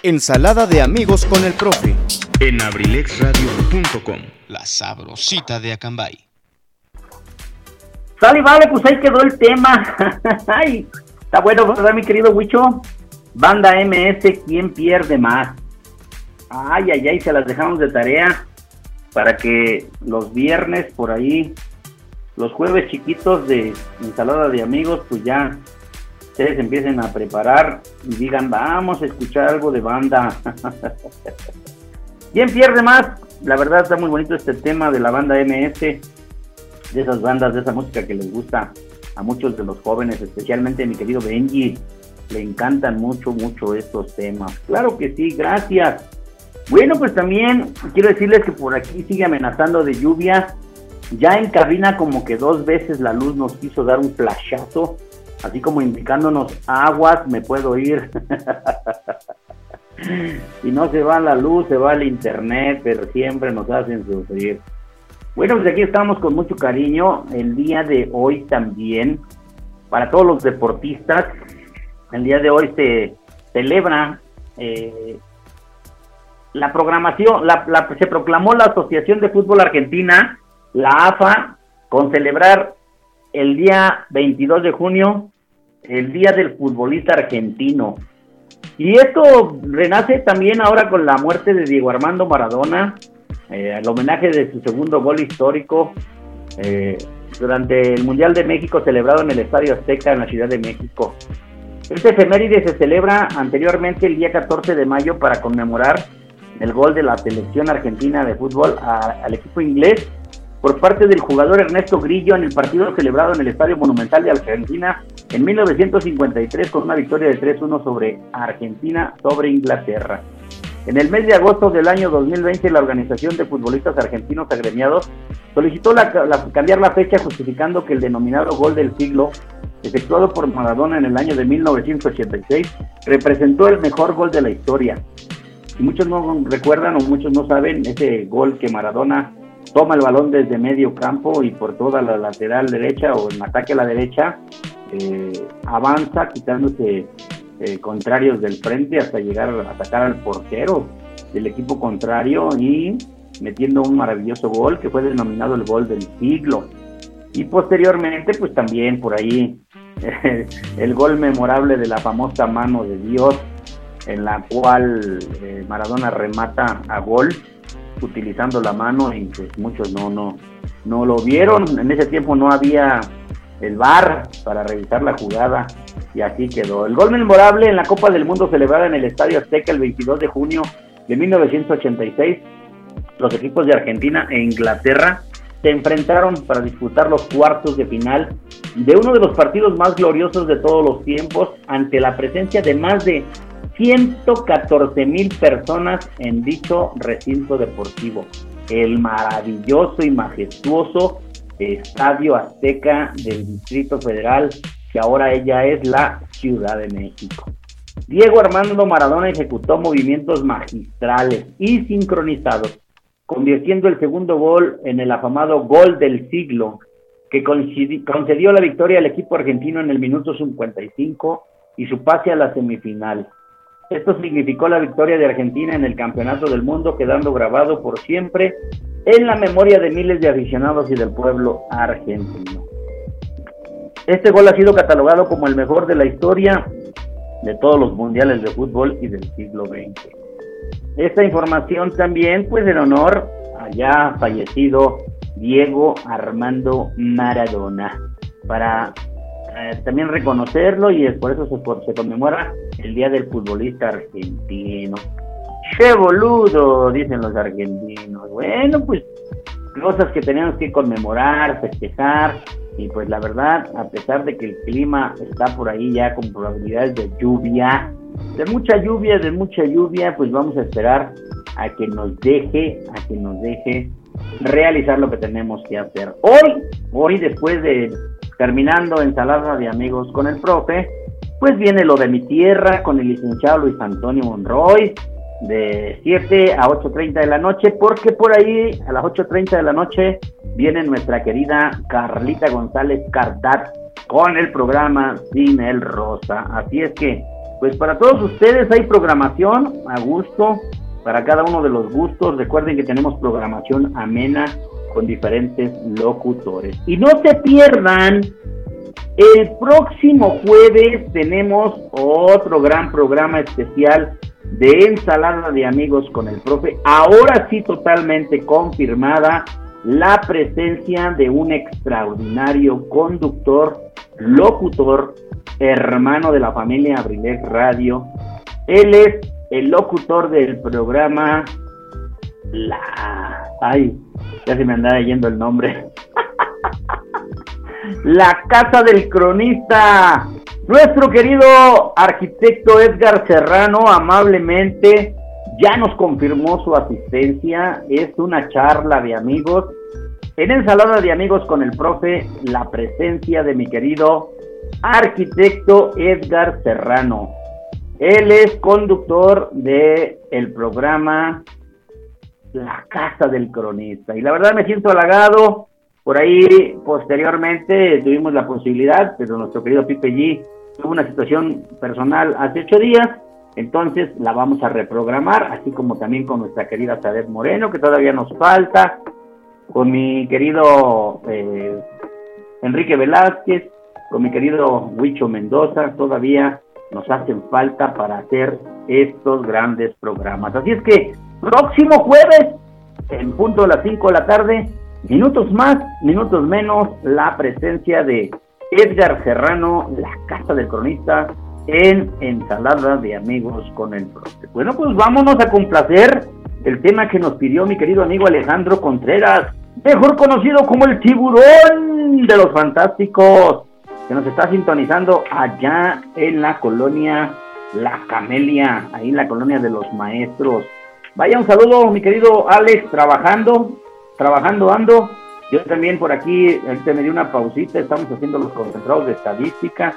Ensalada de amigos con el profe. En abrilexradio.com. La sabrosita de Acambay. Sale, vale, pues ahí quedó el tema. Ay, está bueno, ¿verdad, mi querido Huicho? Banda MS, ¿quién pierde más? Ay, ay, ay, se las dejamos de tarea para que los viernes por ahí, los jueves chiquitos de ensalada de amigos, pues ya ustedes empiecen a preparar y digan, vamos a escuchar algo de banda. ¿Quién pierde más? La verdad está muy bonito este tema de la banda MS, de esas bandas, de esa música que les gusta a muchos de los jóvenes, especialmente mi querido Benji. Le encantan mucho, mucho estos temas. Claro que sí, gracias. Bueno, pues también quiero decirles que por aquí sigue amenazando de lluvia. Ya en cabina como que dos veces la luz nos quiso dar un flashazo, así como indicándonos aguas, me puedo ir. si no se va la luz, se va el internet, pero siempre nos hacen sufrir. Bueno, pues aquí estamos con mucho cariño. El día de hoy también, para todos los deportistas, el día de hoy se celebra eh, la programación, la, se proclamó la Asociación de Fútbol Argentina, la AFA, con celebrar el día 22 de junio, el Día del Futbolista Argentino. Y esto renace también ahora con la muerte de Diego Armando Maradona, eh, el homenaje de su segundo gol histórico eh, durante el Mundial de México celebrado en el Estadio Azteca en la Ciudad de México. Este efeméride se celebra anteriormente el día 14 de mayo para conmemorar el gol de la selección argentina de fútbol al equipo inglés por parte del jugador Ernesto Grillo en el partido celebrado en el Estadio Monumental de Argentina en 1953 con una victoria de 3-1 sobre Argentina sobre Inglaterra. En el mes de agosto del año 2020, la Organización de Futbolistas Argentinos Agremiados solicitó cambiar la fecha justificando que el denominado gol del siglo, efectuado por Maradona en el año de 1986, representó el mejor gol de la historia. Y muchos no recuerdan o muchos no saben ese gol que Maradona toma el balón desde medio campo y por toda la lateral derecha o en ataque a la derecha eh, avanza quitándose eh, contrarios del frente hasta llegar a atacar al portero del equipo contrario y metiendo un maravilloso gol que fue denominado el gol del siglo. Y posteriormente, pues también por ahí el gol memorable de la famosa mano de Dios, en la cual eh, Maradona remata a gol utilizando la mano y pues muchos no, no, no lo vieron. En ese tiempo no había el VAR para revisar la jugada y así quedó. El gol memorable en la Copa del Mundo celebrada en el Estadio Azteca el 22 de junio de 1986, los equipos de Argentina e Inglaterra se enfrentaron para disputar los cuartos de final de uno de los partidos más gloriosos de todos los tiempos ante la presencia de más de 114 mil personas en dicho recinto deportivo. El maravilloso y majestuoso Estadio Azteca del Distrito Federal, que ahora ella es la Ciudad de México. Diego Armando Maradona ejecutó movimientos magistrales y sincronizados, convirtiendo el segundo gol en el afamado gol del siglo, que concedió la victoria al equipo argentino en el minuto 55 y su pase a la semifinal. Esto significó la victoria de Argentina en el Campeonato del Mundo, quedando grabado por siempre en la memoria de miles de aficionados y del pueblo argentino. Este gol ha sido catalogado como el mejor de la historia de todos los mundiales de fútbol y del siglo XX. Esta información también, pues en honor a ya fallecido Diego Armando Maradona, para eh, también reconocerlo y por eso se, conmemora el Día del Futbolista Argentino. ¡Qué boludo! Dicen los argentinos. Bueno, pues cosas que tenemos que conmemorar, festejar. Y pues la verdad, a pesar de que el clima está por ahí ya con probabilidades de lluvia, de mucha lluvia, de mucha lluvia, pues vamos a esperar a que nos deje, a que nos deje realizar lo que tenemos que hacer. Hoy, hoy después de terminando ensalada de amigos con el profe, pues viene lo de mi tierra con el licenciado Luis Antonio Monroy de 7 a 8.30 de la noche, porque por ahí a las 8.30 de la noche viene nuestra querida Carlita González Cardat con el programa Sin el Rosa. Así es que, pues para todos ustedes hay programación a gusto, para cada uno de los gustos. Recuerden que tenemos programación amena con diferentes locutores. Y no se pierdan, el próximo jueves tenemos otro gran programa especial de ensalada de amigos con el profe. Ahora sí totalmente confirmada la presencia de un extraordinario conductor, locutor, hermano de la familia Abrilex Radio. Él es el locutor del programa la... Ay, ya se me andaba yendo el nombre. la Casa del Cronista. Nuestro querido arquitecto Edgar Serrano amablemente ya nos confirmó su asistencia. Es una charla de amigos. En ensalada de amigos con el profe, la presencia de mi querido arquitecto Edgar Serrano. Él es conductor de el programa La Casa del Cronista. Y la verdad me siento halagado. Por ahí, posteriormente, tuvimos la posibilidad, pero nuestro querido Pipe G tuvo una situación personal hace ocho días entonces la vamos a reprogramar, así como también con nuestra querida Sadet Moreno, que todavía nos falta, con mi querido eh, Enrique Velázquez, con mi querido Huicho Mendoza, todavía nos hacen falta para hacer estos grandes programas. Así es que próximo jueves, en punto de las 5 de la tarde, minutos más, minutos menos, la presencia de Edgar Serrano, la casa del cronista, en Ensalada de Amigos con el Profe. Bueno, pues vámonos a complacer el tema que nos pidió mi querido amigo Alejandro Contreras, mejor conocido como el tiburón de los fantásticos, que nos está sintonizando allá en la colonia La Camelia, ahí en la colonia de los maestros. Vaya un saludo, mi querido Alex, trabajando, trabajando ando. Yo también por aquí, ahorita me dio una pausita, estamos haciendo los concentrados de estadística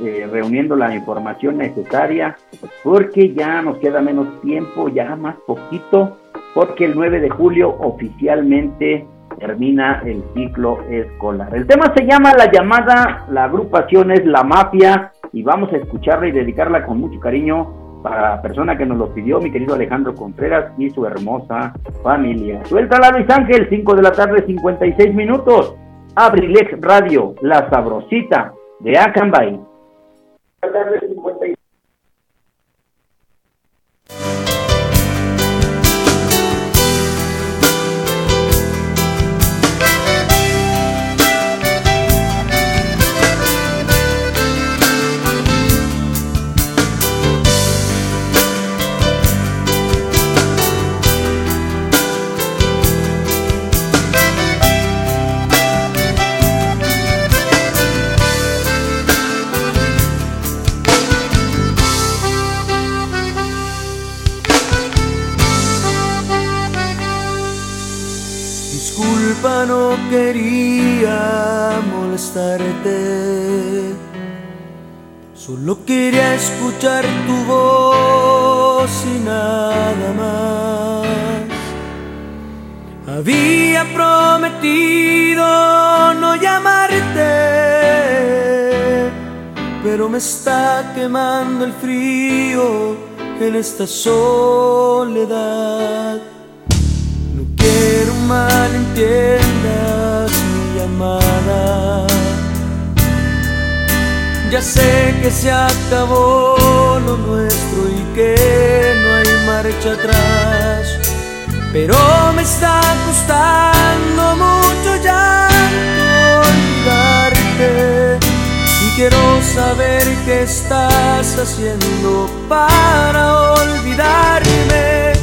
eh, reuniendo la información necesaria, porque ya nos queda menos tiempo, ya más poquito, porque el 9 de julio oficialmente termina el ciclo escolar. El tema se llama La llamada, la agrupación es La Mafia, y vamos a escucharla y dedicarla con mucho cariño para la persona que nos lo pidió, mi querido Alejandro Contreras y su hermosa familia. Suéltala Luis Ángel, 5 de la tarde, 56 minutos. Abrilex Radio, la sabrosita de Acambay. 56 solo quería escuchar tu voz y nada más. Había prometido no llamarte, pero me está quemando el frío en esta soledad quiero mal entiendas mi llamada. Ya sé que se acabó lo nuestro y que no hay marcha atrás. Pero me está costando mucho ya olvidarte. Y quiero saber qué estás haciendo para olvidarme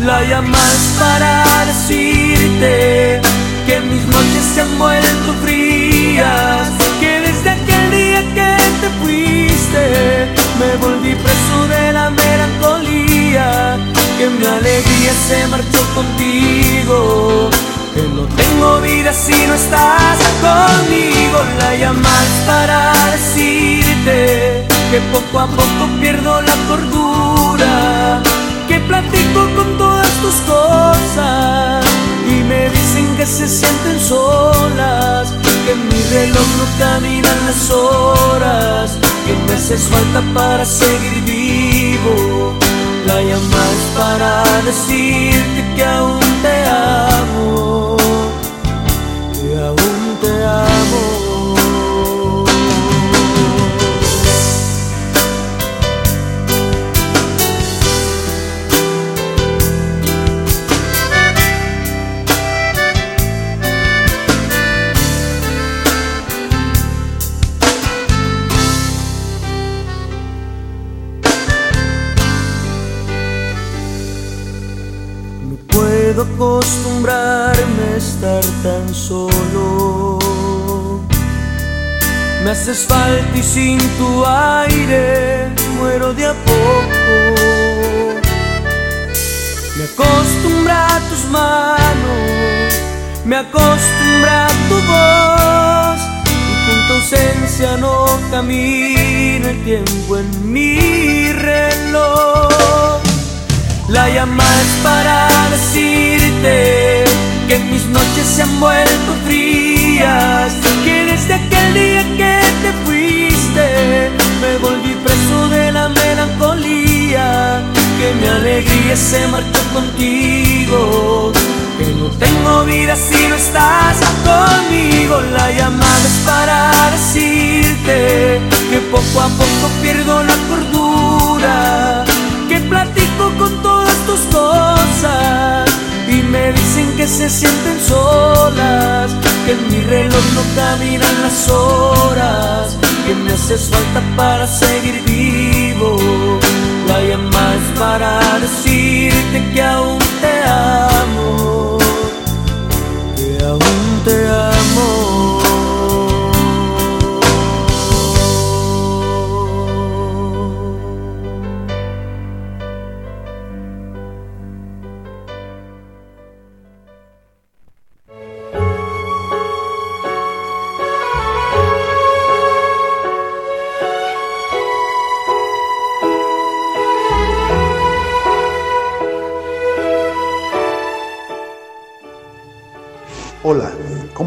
la llamas para decirte que mis noches se han vuelto frías, se marchó contigo, que no tengo vida si no estás conmigo. La llamas para decirte que poco a poco pierdo la cordura que platico con todas tus cosas y me dicen que se sienten solas, que mi reloj no caminan las horas, que me haces falta para seguir vivo. La llamas para decirte que aún te amo, solo. Me haces falta y sin tu aire muero de a poco. Me acostumbra a tus manos, me acostumbra a tu voz. Y con tu ausencia no camina el tiempo en mi reloj. La llamas para decirte noches se han vuelto frías, que desde aquel día que te fuiste me volví preso de la melancolía, que mi alegría se marchó contigo, que no tengo vida si no estás conmigo. La llamada es para decirte que poco a poco pierdo la cordura, que platico con todas tus cosas me dicen que se sienten solas, que en mi reloj no caminan las horas, que me haces falta para seguir vivo. La llamas para decirte que aún te amo,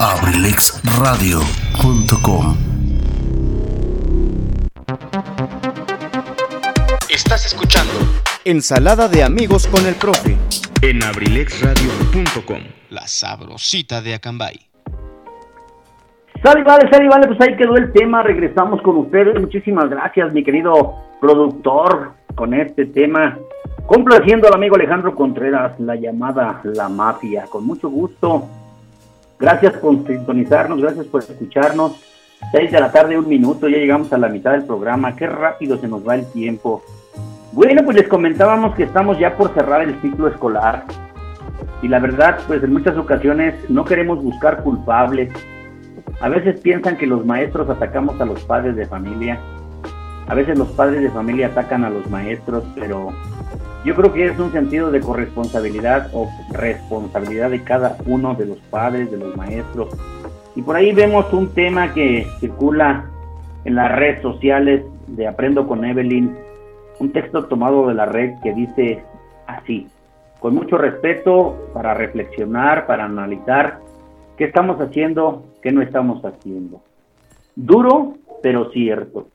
abrilexradio.com Estás escuchando Ensalada de amigos con el profe. en abrilexradio.com. La sabrosita de Acambay. Sale, vale, sale, vale, pues ahí quedó el tema. Regresamos con ustedes. Muchísimas gracias, mi querido productor, con este tema. Complaciendo al amigo Alejandro Contreras, la llamada La Mafia. Con mucho gusto. Gracias por sintonizarnos, gracias por escucharnos. Seis de la tarde, un minuto, ya llegamos a la mitad del programa. Qué rápido se nos va el tiempo. Bueno, pues les comentábamos que estamos ya por cerrar el ciclo escolar. Y la verdad, pues en muchas ocasiones no queremos buscar culpables. A veces piensan que los maestros atacamos a los padres de familia. A veces los padres de familia atacan a los maestros, pero yo creo que es un sentido de corresponsabilidad o responsabilidad de cada uno de los padres, de los maestros. Y por ahí vemos un tema que circula en las redes sociales de Aprendo con Evelyn, un texto tomado de la red que dice así, con mucho respeto para reflexionar, para analizar qué estamos haciendo, qué no estamos haciendo. Duro, pero cierto.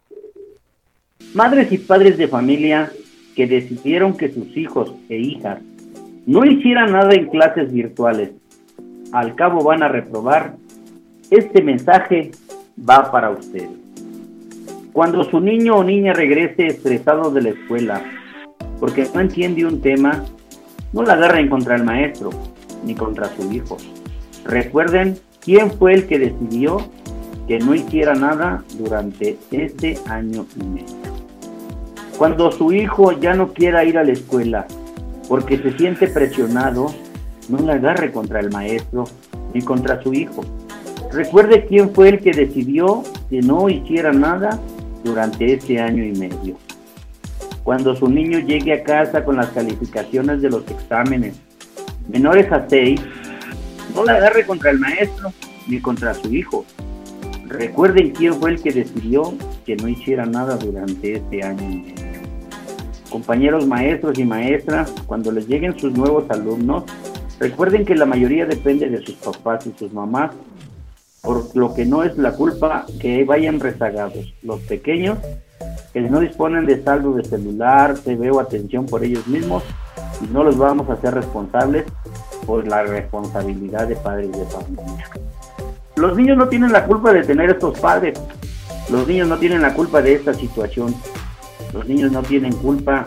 Madres y padres de familia que decidieron que sus hijos e hijas no hicieran nada en clases virtuales, al cabo van a reprobar, este mensaje va para ustedes. Cuando su niño o niña regrese estresado de la escuela porque no entiende un tema, no la agarren contra el maestro ni contra su hijo. Recuerden quién fue el que decidió que no hiciera nada durante este año y medio. Cuando su hijo ya no quiera ir a la escuela porque se siente presionado, no la agarre contra el maestro ni contra su hijo. Recuerde quién fue el que decidió que no hiciera nada durante este año y medio. Cuando su niño llegue a casa con las calificaciones de los exámenes menores a 6, no la agarre contra el maestro ni contra su hijo. Recuerden quién fue el que decidió que no hiciera nada durante este año y medio. Compañeros maestros y maestras, cuando les lleguen sus nuevos alumnos, recuerden que la mayoría depende de sus papás y sus mamás, por lo que no es la culpa que vayan rezagados. Los pequeños que no disponen de saldo de celular, TV o atención por ellos mismos y no los vamos a hacer responsables por la responsabilidad de padres de familia. Los niños no tienen la culpa de tener estos padres, los niños no tienen la culpa de esta situación, los niños no tienen culpa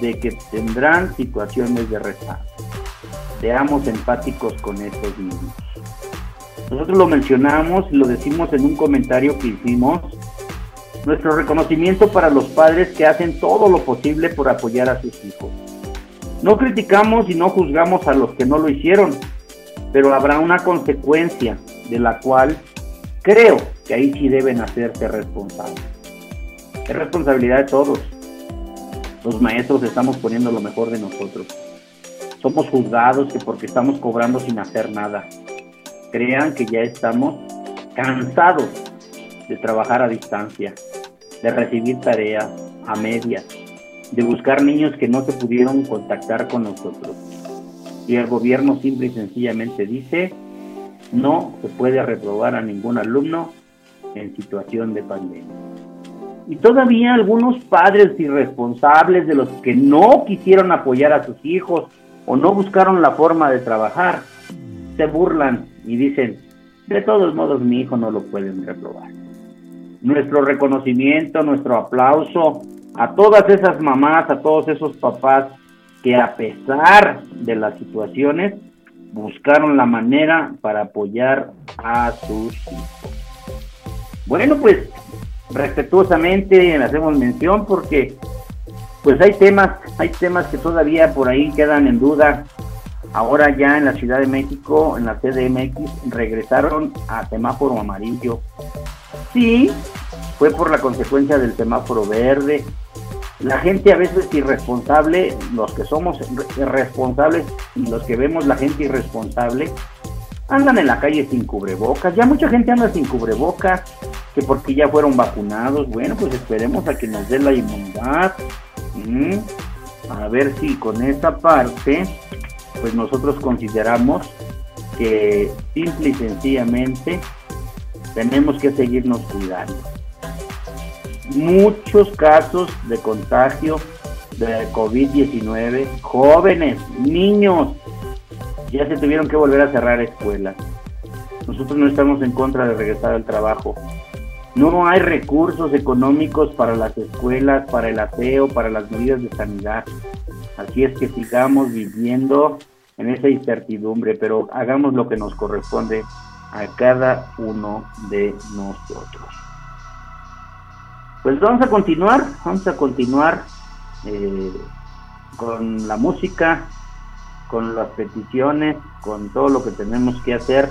de que tendrán situaciones de rezago. Seamos empáticos con estos niños. Nosotros lo mencionamos y lo decimos en un comentario que hicimos. Nuestro reconocimiento para los padres que hacen todo lo posible por apoyar a sus hijos. No criticamos y no juzgamos a los que no lo hicieron, pero habrá una consecuencia de la cual creo que ahí sí deben hacerse responsables. Es responsabilidad de todos. Los maestros estamos poniendo lo mejor de nosotros. Somos juzgados que porque estamos cobrando sin hacer nada. Crean que ya estamos cansados de trabajar a distancia, de recibir tareas a medias, de buscar niños que no se pudieron contactar con nosotros. Y el gobierno simple y sencillamente dice, no se puede reprobar a ningún alumno en situación de pandemia. Y todavía algunos padres irresponsables de los que no quisieron apoyar a sus hijos o no buscaron la forma de trabajar, se burlan y dicen, de todos modos mi hijo no lo pueden reprobar. Nuestro reconocimiento, nuestro aplauso a todas esas mamás, a todos esos papás que a pesar de las situaciones buscaron la manera para apoyar a sus hijos. Bueno, pues respetuosamente hacemos mención porque pues hay temas, hay temas que todavía por ahí quedan en duda. Ahora ya en la Ciudad de México, en la CDMX, regresaron a semáforo amarillo. Sí, fue por la consecuencia del semáforo verde. La gente a veces irresponsable, los que somos responsables y los que vemos la gente irresponsable, andan en la calle sin cubrebocas. Ya mucha gente anda sin cubrebocas, que porque ya fueron vacunados. Bueno, pues esperemos a que nos dé la inmunidad. A ver si con esta parte, pues nosotros consideramos que simple y sencillamente tenemos que seguirnos cuidando. Muchos casos de contagio de COVID-19, jóvenes, niños, ya se tuvieron que volver a cerrar escuelas. Nosotros no estamos en contra de regresar al trabajo. No hay recursos económicos para las escuelas, para el aseo, para las medidas de sanidad. Así es que sigamos viviendo en esa incertidumbre, pero hagamos lo que nos corresponde a cada uno de nosotros. Pues vamos a continuar, vamos a continuar eh, con la música, con las peticiones, con todo lo que tenemos que hacer,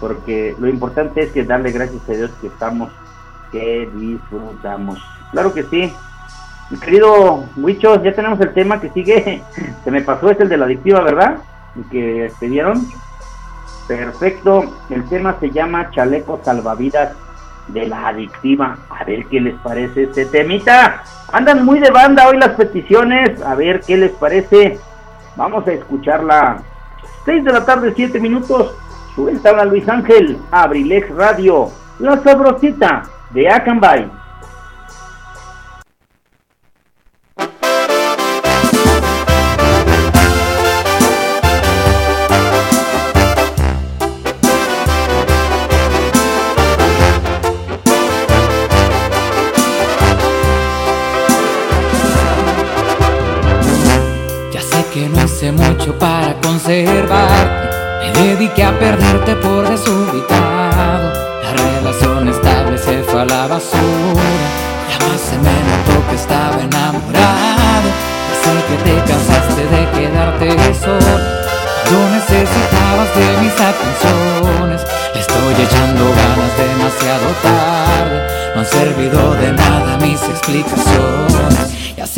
porque lo importante es que darle gracias a Dios que estamos, que disfrutamos. Claro que sí. Mi querido Huicho, ya tenemos el tema que sigue. Se me pasó, es el de la adictiva, ¿verdad? El que pidieron. Perfecto. El tema se llama Chaleco Salvavidas de la adictiva. A ver qué les parece este temita. Andan muy de banda hoy las peticiones. A ver qué les parece. Vamos a escucharla. 6 de la tarde, 7 minutos. A Luis Ángel, Abrilex Radio, la sabrosita de Acambay.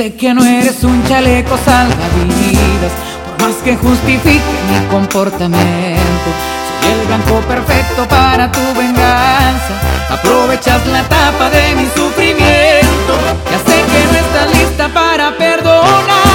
Sé que no eres un chaleco salvavidas. Por más que justifique mi comportamiento. Soy el blanco perfecto para tu venganza. Aprovechas la tapa de mi sufrimiento. Ya sé que no estás lista para perdonar.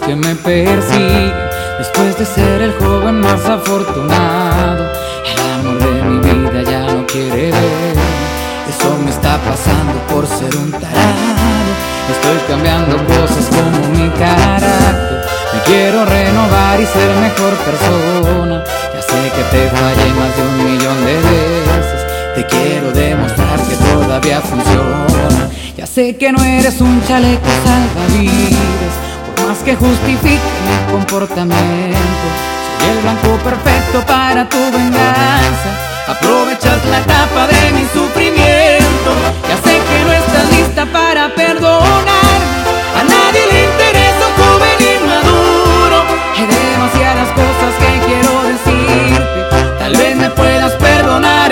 Que me persiguen. Después de ser el joven más afortunado, el amor de mi vida ya no quiere ver. Eso me está pasando por ser un tarado. Estoy cambiando cosas como mi carácter. Me quiero renovar y ser mejor persona. Ya sé que te fallé más de un millón de veces. Te quiero demostrar que todavía funciona. Ya sé que no eres un chaleco salvavidas, que justifique mi comportamiento. Soy el blanco perfecto para tu venganza. Aprovechas la etapa de mi sufrimiento. Ya sé que no estás lista para perdonar. A nadie le interesa un joven inmaduro. Hay demasiadas cosas que quiero decirte. Tal vez me puedas perdonar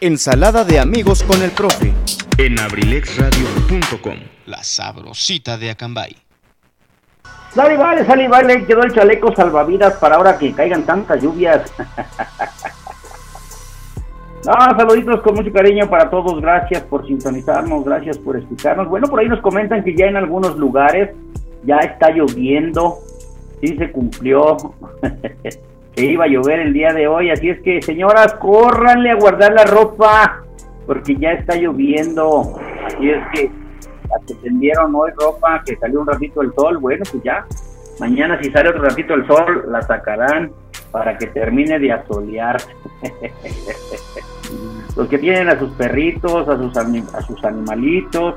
Ensalada de amigos con el profe. en abrilexradio.com. La sabrosita de Acambay. Sale, vale, sale, vale, quedó el chaleco salvavidas para ahora que caigan tantas lluvias. no, saluditos con mucho cariño para todos, gracias por sintonizarnos, gracias por escucharnos. Bueno, por ahí nos comentan que ya en algunos lugares ya está lloviendo, sí se cumplió, que iba a llover el día de hoy, así es que señoras, córranle a guardar la ropa, porque ya está lloviendo, así es que las que tendieron hoy ropa, que salió un ratito el sol, bueno, pues ya, mañana si sale otro ratito el sol, la sacarán para que termine de asolear. Los que tienen a sus perritos, a sus, a sus animalitos,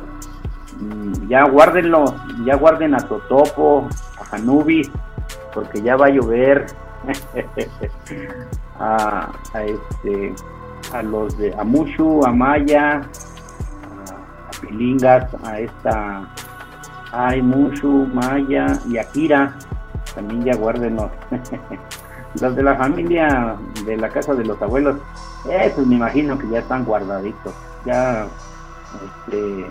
mm, ya guárdenlo, ya guarden a Totopo, a Hanubi, porque ya va a llover. a, a este a los de a Mushu, a Maya, a, Pilingas, a esta Ay Mushu, Maya y Akira, también ya guárdenlos. los de la familia de la casa de los abuelos, esos me imagino que ya están guardaditos. Ya este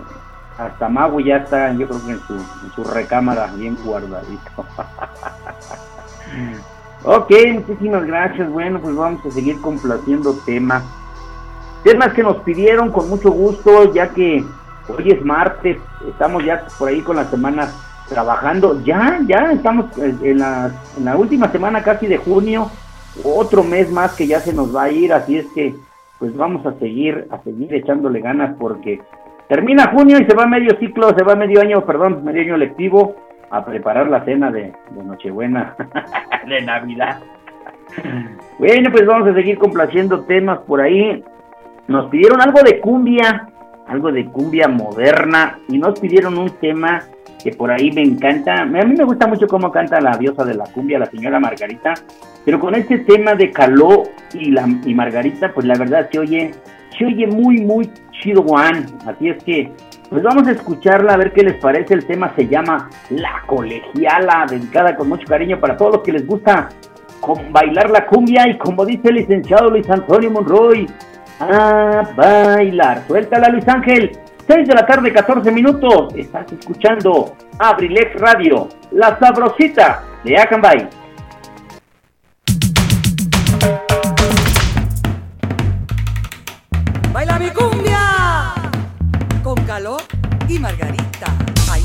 hasta Magu ya está, yo creo que en su, en su recámara bien guardadito. ok, muchísimas gracias. Bueno, pues vamos a seguir complaciendo temas. Temas que nos pidieron con mucho gusto, ya que hoy es martes, estamos ya por ahí con la semana trabajando. Ya, ya estamos en la, en la última semana casi de junio, otro mes más que ya se nos va a ir, así es que pues vamos a seguir, a seguir echándole ganas porque termina junio y se va medio ciclo, se va medio año, perdón, medio año lectivo a preparar la cena de, de Nochebuena, de Navidad. Bueno, pues vamos a seguir complaciendo temas por ahí. Nos pidieron algo de cumbia, algo de cumbia moderna y nos pidieron un tema que por ahí me encanta. A mí me gusta mucho cómo canta la diosa de la cumbia, la señora Margarita, pero con este tema de Caló y, la, y Margarita, pues la verdad se oye, se oye muy, muy chido, Juan. Así es que, pues vamos a escucharla, a ver qué les parece. El tema se llama La Colegiala, dedicada con mucho cariño para todos los que les gusta con bailar la cumbia y como dice el licenciado Luis Antonio Monroy, a bailar. Suéltala, Luis Ángel. 6 de la tarde, 14 minutos. Estás escuchando Abrilex Radio, la sabrosita de Acambay. Y margarita. Ay,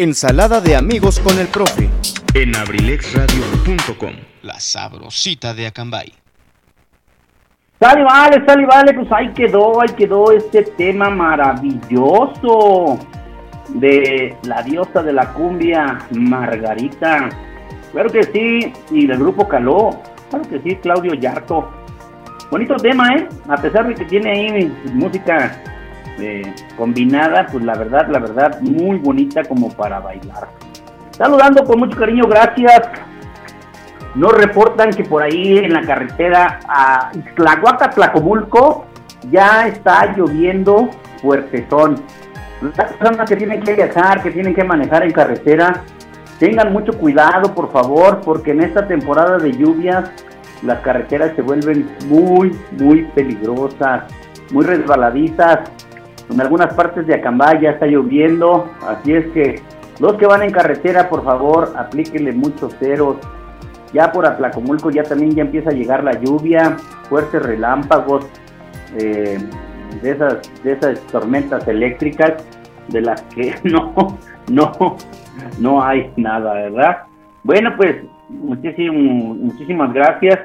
Ensalada de amigos con el profe. en abrilexradio.com. La sabrosita de Acambay. Sale, vale, sale, vale, pues ahí quedó, ahí quedó este tema maravilloso de la diosa de la cumbia, Margarita. Claro que sí, y del grupo Caló, claro que sí, Claudio Yarto. Bonito tema, ¿eh? A pesar de que tiene ahí música eh, combinada, pues la verdad, la verdad, muy bonita como para bailar. Saludando con mucho cariño, gracias. Nos reportan que por ahí en la carretera a Ixtlahuaca, Tlacomulco, ya está lloviendo fuertezón. Las personas que tienen que viajar, que tienen que manejar en carretera, tengan mucho cuidado, por favor, porque en esta temporada de lluvias las carreteras se vuelven muy, muy peligrosas, muy resbaladizas. En algunas partes de Acambay ya está lloviendo, así es que los que van en carretera, por favor, aplíquenle muchos ceros. Ya por Atlacomulco ya también ya empieza a llegar la lluvia, fuertes relámpagos, eh, de esas, de esas tormentas eléctricas de las que no, no, no hay nada, ¿verdad? Bueno, pues muchísimo, muchísimas gracias.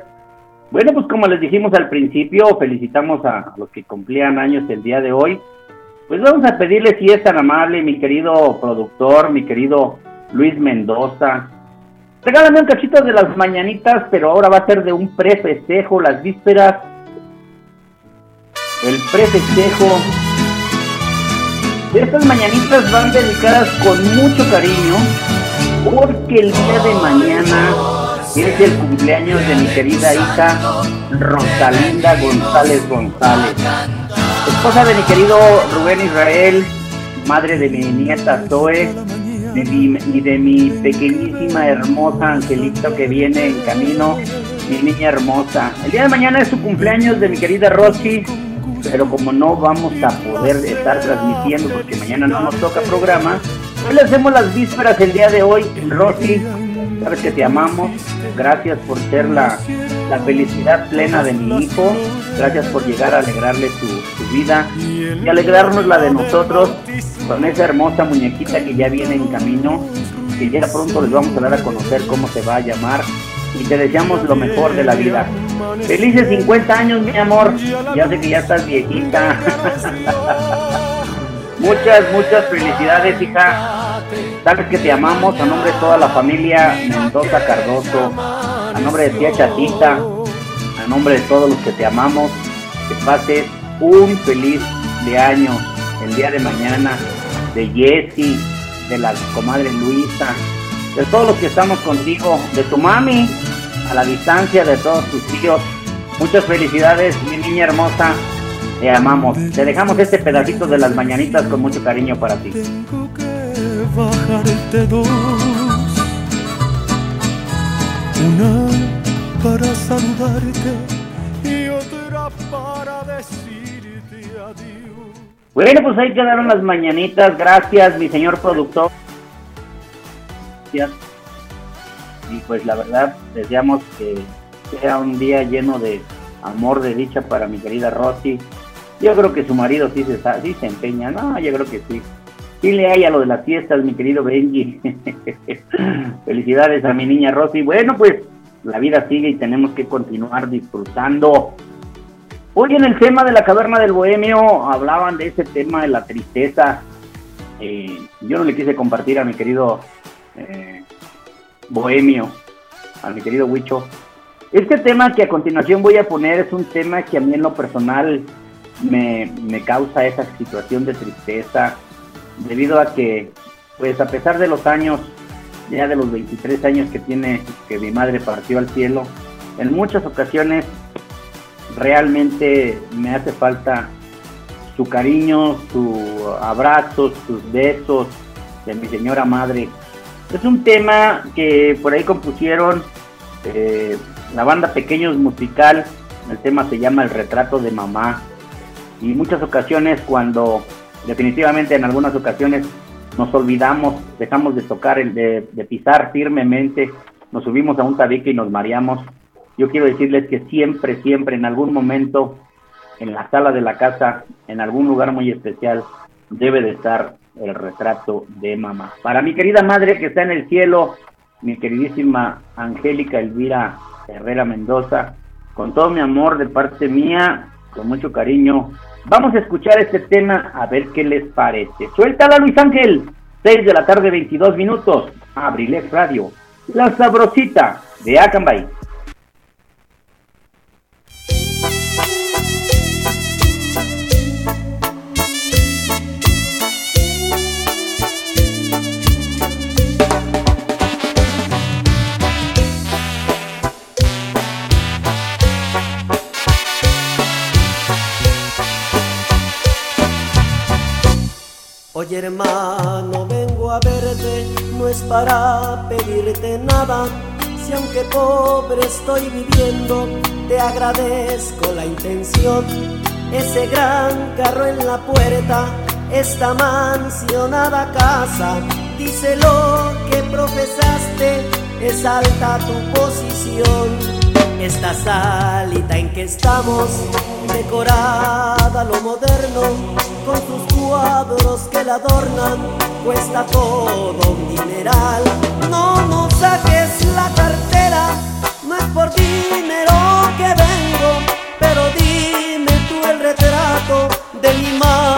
Bueno, pues como les dijimos al principio, felicitamos a los que cumplían años el día de hoy. Pues vamos a pedirle si es tan amable, mi querido productor, mi querido Luis Mendoza. Regálame un cachito de las mañanitas, pero ahora va a ser de un prefestejo, las vísperas. El prefestejo. Estas mañanitas van dedicadas con mucho cariño, porque el día de mañana es el cumpleaños de mi querida hija Rosalinda González González esposa de mi querido Rubén Israel, madre de mi nieta Zoe de mi- y de mi pequeñísima hermosa Angelito que viene en camino, mi niña hermosa. El día de mañana es su cumpleaños de mi querida Rosy, pero como no vamos a poder estar transmitiendo porque mañana no nos toca programa, hoy le hacemos las vísperas el día de hoy. Rosy, sabes que te amamos, gracias por ser la, la felicidad plena de mi hijo, gracias por llegar a alegrarle su, su vida y alegrarnos la de nosotros con esa hermosa muñequita que ya viene en camino, que ya pronto les vamos a dar a conocer cómo se va a llamar y te deseamos lo mejor de la vida. Felices 50 años, mi amor. Ya sé que ya estás viejita. muchas, muchas felicidades, hija. Sabes que te amamos a nombre de toda la familia Mendoza Cardoso, a nombre de tía Chatita, a nombre de todos los que te amamos. Que pases un feliz de año el día de mañana, de Jessy, de la comadre Luisa, de todos los que estamos contigo, de tu mami, a la distancia de todos tus tíos. Muchas felicidades, mi niña hermosa. Te amamos. Te dejamos este pedacito de las mañanitas con mucho cariño para ti. Tengo que bajarte dos. Una para saludarte y otra para decirte adiós. Bueno, pues ahí quedaron las mañanitas. Gracias, mi señor productor. Gracias. Y pues la verdad, deseamos que sea un día lleno de amor, de dicha para mi querida Rosy. Yo creo que su marido sí se, sí se empeña. No, yo creo que sí. Sí le hay a lo de las fiestas, mi querido Benji. Felicidades a mi niña Rosy. Bueno, pues la vida sigue y tenemos que continuar disfrutando. Hoy en el tema de la caverna del bohemio hablaban de ese tema de la tristeza. Eh, yo no le quise compartir a mi querido eh, bohemio, a mi querido Huicho. Este tema que a continuación voy a poner es un tema que a mí en lo personal me, me causa esa situación de tristeza, debido a que, pues a pesar de los años, ya de los 23 años que tiene que mi madre partió al cielo, en muchas ocasiones realmente me hace falta su cariño, su abrazo, sus besos de mi señora madre. Es un tema que por ahí compusieron eh, la banda Pequeños Musical. El tema se llama El retrato de mamá. Y muchas ocasiones cuando definitivamente en algunas ocasiones nos olvidamos, dejamos de tocar, de, de pisar firmemente, nos subimos a un tabique y nos mareamos. Yo quiero decirles que siempre, siempre, en algún momento, en la sala de la casa, en algún lugar muy especial, debe de estar el retrato de mamá. Para mi querida madre que está en el cielo, mi queridísima Angélica Elvira Herrera Mendoza, con todo mi amor de parte mía, con mucho cariño, vamos a escuchar este tema a ver qué les parece. Suéltala Luis Ángel, 6 de la tarde 22 minutos, Abrilex Radio, la sabrosita de Acambay. Oye hermano, vengo a verte, no es para pedirte nada. Si aunque pobre estoy viviendo, te agradezco la intención. Ese gran carro en la puerta, esta mansionada casa, dice lo que profesaste, es alta tu posición. Esta salita en que estamos, decorada lo moderno, con sus cuadros que la adornan, cuesta todo un dineral. No nos saques la cartera, no es por dinero que vengo, pero dime tú el retrato de mi madre,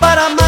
para mandarte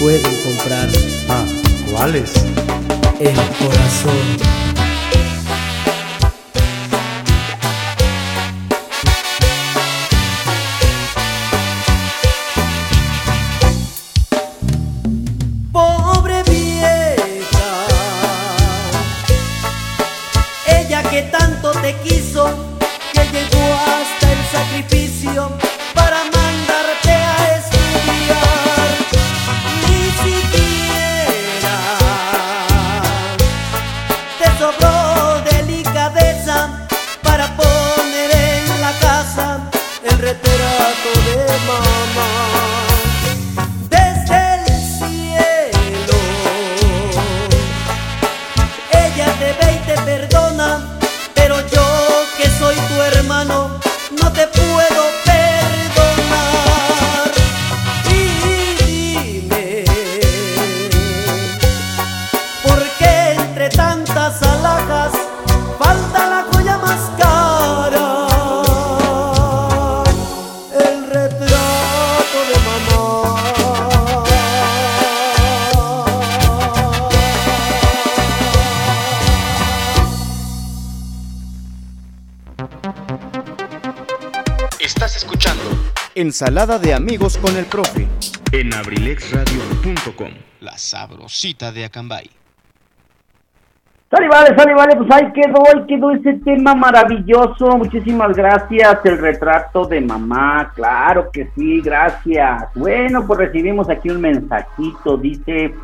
pueden comprar. Ah, ¿cuáles? El corazón. Ensalada de amigos con el profe. En abrilexradio.com, la sabrosita de Acambay. Sale, vale, sale, vale, pues ahí quedó, ahí quedó ese tema maravilloso. Muchísimas gracias. El retrato de mamá, claro que sí, gracias. Bueno, pues recibimos aquí un mensajito, dice,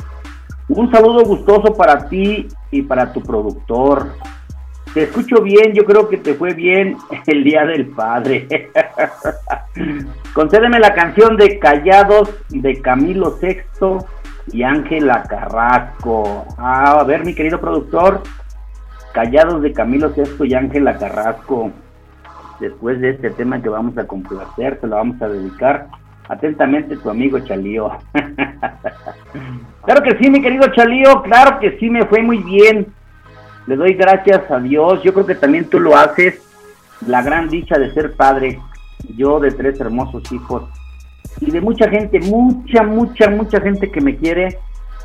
un saludo gustoso para ti y para tu productor. Te escucho bien, yo creo que te fue bien el Día del Padre. Concédeme la canción de Callados de Camilo Sexto y Ángela Carrasco. Ah, a ver, mi querido productor, Callados de Camilo Sexto y Ángela Carrasco. Después de este tema que vamos a complacer, se lo vamos a dedicar atentamente tu amigo Chalío. claro que sí, mi querido Chalío, claro que sí, me fue muy bien. Le doy gracias a Dios. Yo creo que también tú lo haces. La gran dicha de ser padre. Yo de tres hermosos hijos. Y de mucha gente, mucha, mucha, mucha gente que me quiere,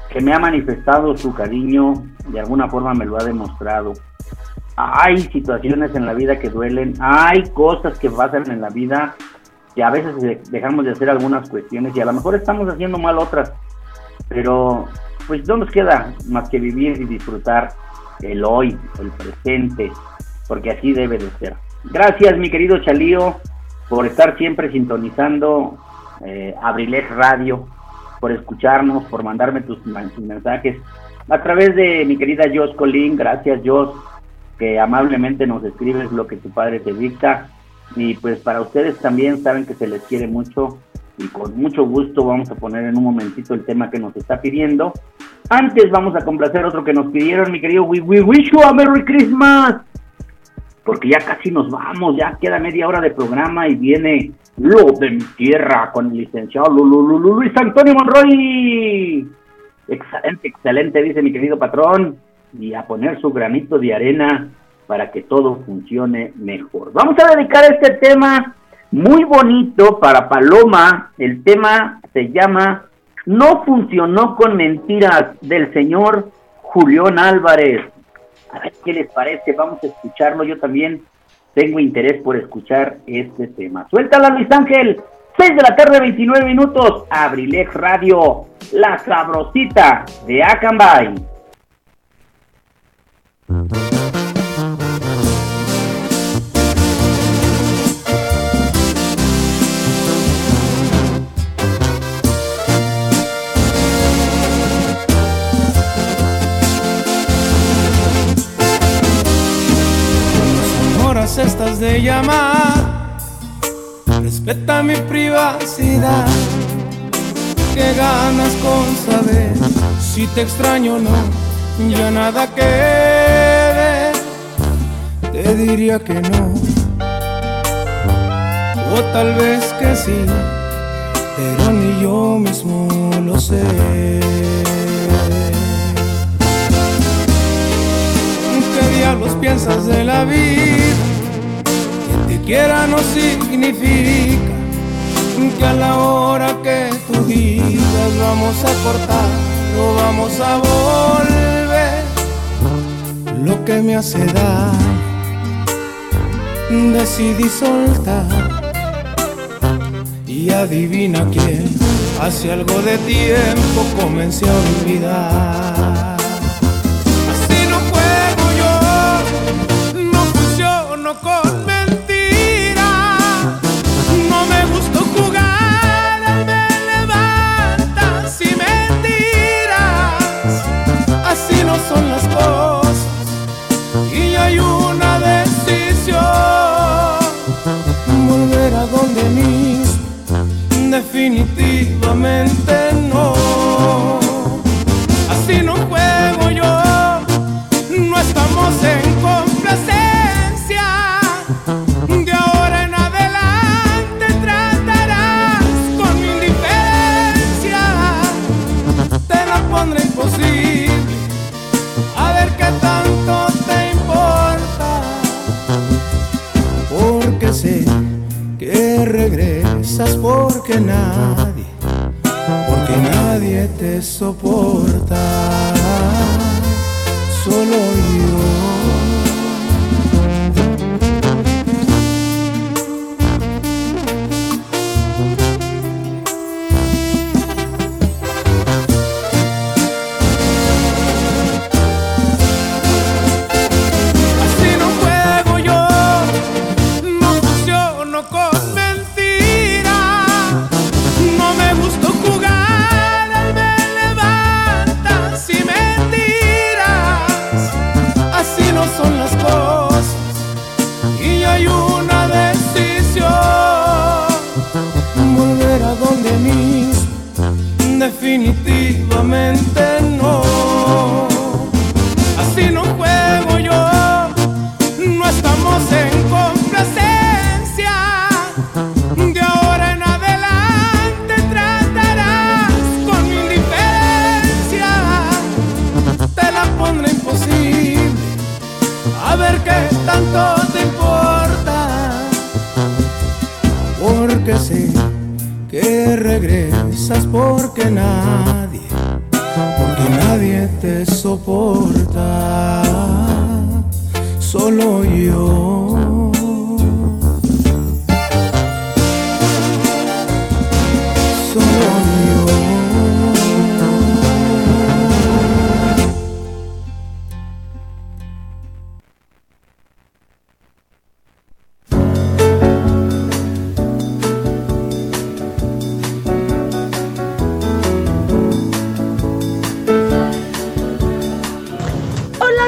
que me ha manifestado su cariño. De alguna forma me lo ha demostrado. Hay situaciones en la vida que duelen. Hay cosas que pasan en la vida que a veces de- dejamos de hacer algunas cuestiones y a lo mejor estamos haciendo mal otras. Pero pues no nos queda más que vivir y disfrutar el hoy, el presente, porque así debe de ser. Gracias, mi querido Chalío, por estar siempre sintonizando eh, Abrilex Radio, por escucharnos, por mandarme tus, tus mensajes a través de mi querida Jos Colín. Gracias, Jos, que amablemente nos escribes lo que tu padre te dicta. Y pues para ustedes también saben que se les quiere mucho y con mucho gusto vamos a poner en un momentito el tema que nos está pidiendo. Antes vamos a complacer otro que nos pidieron, mi querido We, we wish you a Merry Christmas. Porque ya casi nos vamos, ya queda media hora de programa y viene Lo de mi tierra con el licenciado Lu- Lu- Lu- Lu- Luis Antonio Monroy. Excelente, excelente, dice mi querido patrón. Y a poner su granito de arena para que todo funcione mejor. Vamos a dedicar este tema muy bonito para Paloma. El tema se llama No funcionó con mentiras del señor Julián Álvarez. A ver qué les parece, vamos a escucharlo. Yo también tengo interés por escuchar este tema. Suéltala, Luis Ángel. 6 de la tarde, 29 minutos. Abrilex Radio, la sabrosita de Acambay. De llamar. Respeta mi privacidad. ¿Qué ganas con saber si te extraño o no? Ya nada quede. Te diría que no. O tal vez que sí. Pero ni yo mismo lo sé. ¿Qué diablos piensas de la vida? Que te quiera no significa que a la hora que tú digas vamos a cortar o vamos a volver. Lo que me hace dar, decidí soltar. Y adivina quién, hace algo de tiempo comencé a olvidar. Así no juego yo, no funciono con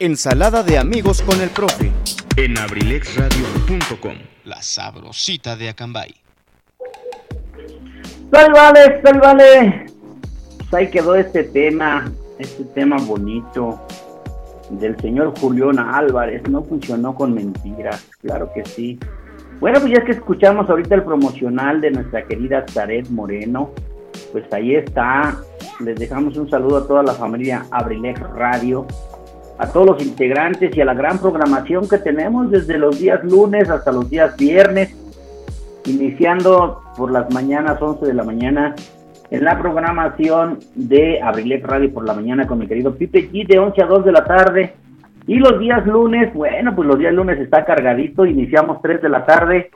Ensalada de amigos con el profe en abrilexradio.com. La sabrosita de Acambay. Vale, sal vale. Pues ahí quedó este tema, este tema bonito del señor Julián Álvarez. No funcionó con mentiras, claro que sí. Bueno, pues ya es que escuchamos ahorita el promocional de nuestra querida Zaret Moreno, pues ahí está. Les dejamos un saludo a toda la familia Abrilex Radio, a todos los integrantes y a la gran programación que tenemos desde los días lunes hasta los días viernes, iniciando por las mañanas 11 de la mañana en la programación de Abrilex Radio por la mañana con mi querido Pipe G de 11 a 2 de la tarde. Y los días lunes, bueno, pues los días lunes está cargadito, iniciamos 3 de la tarde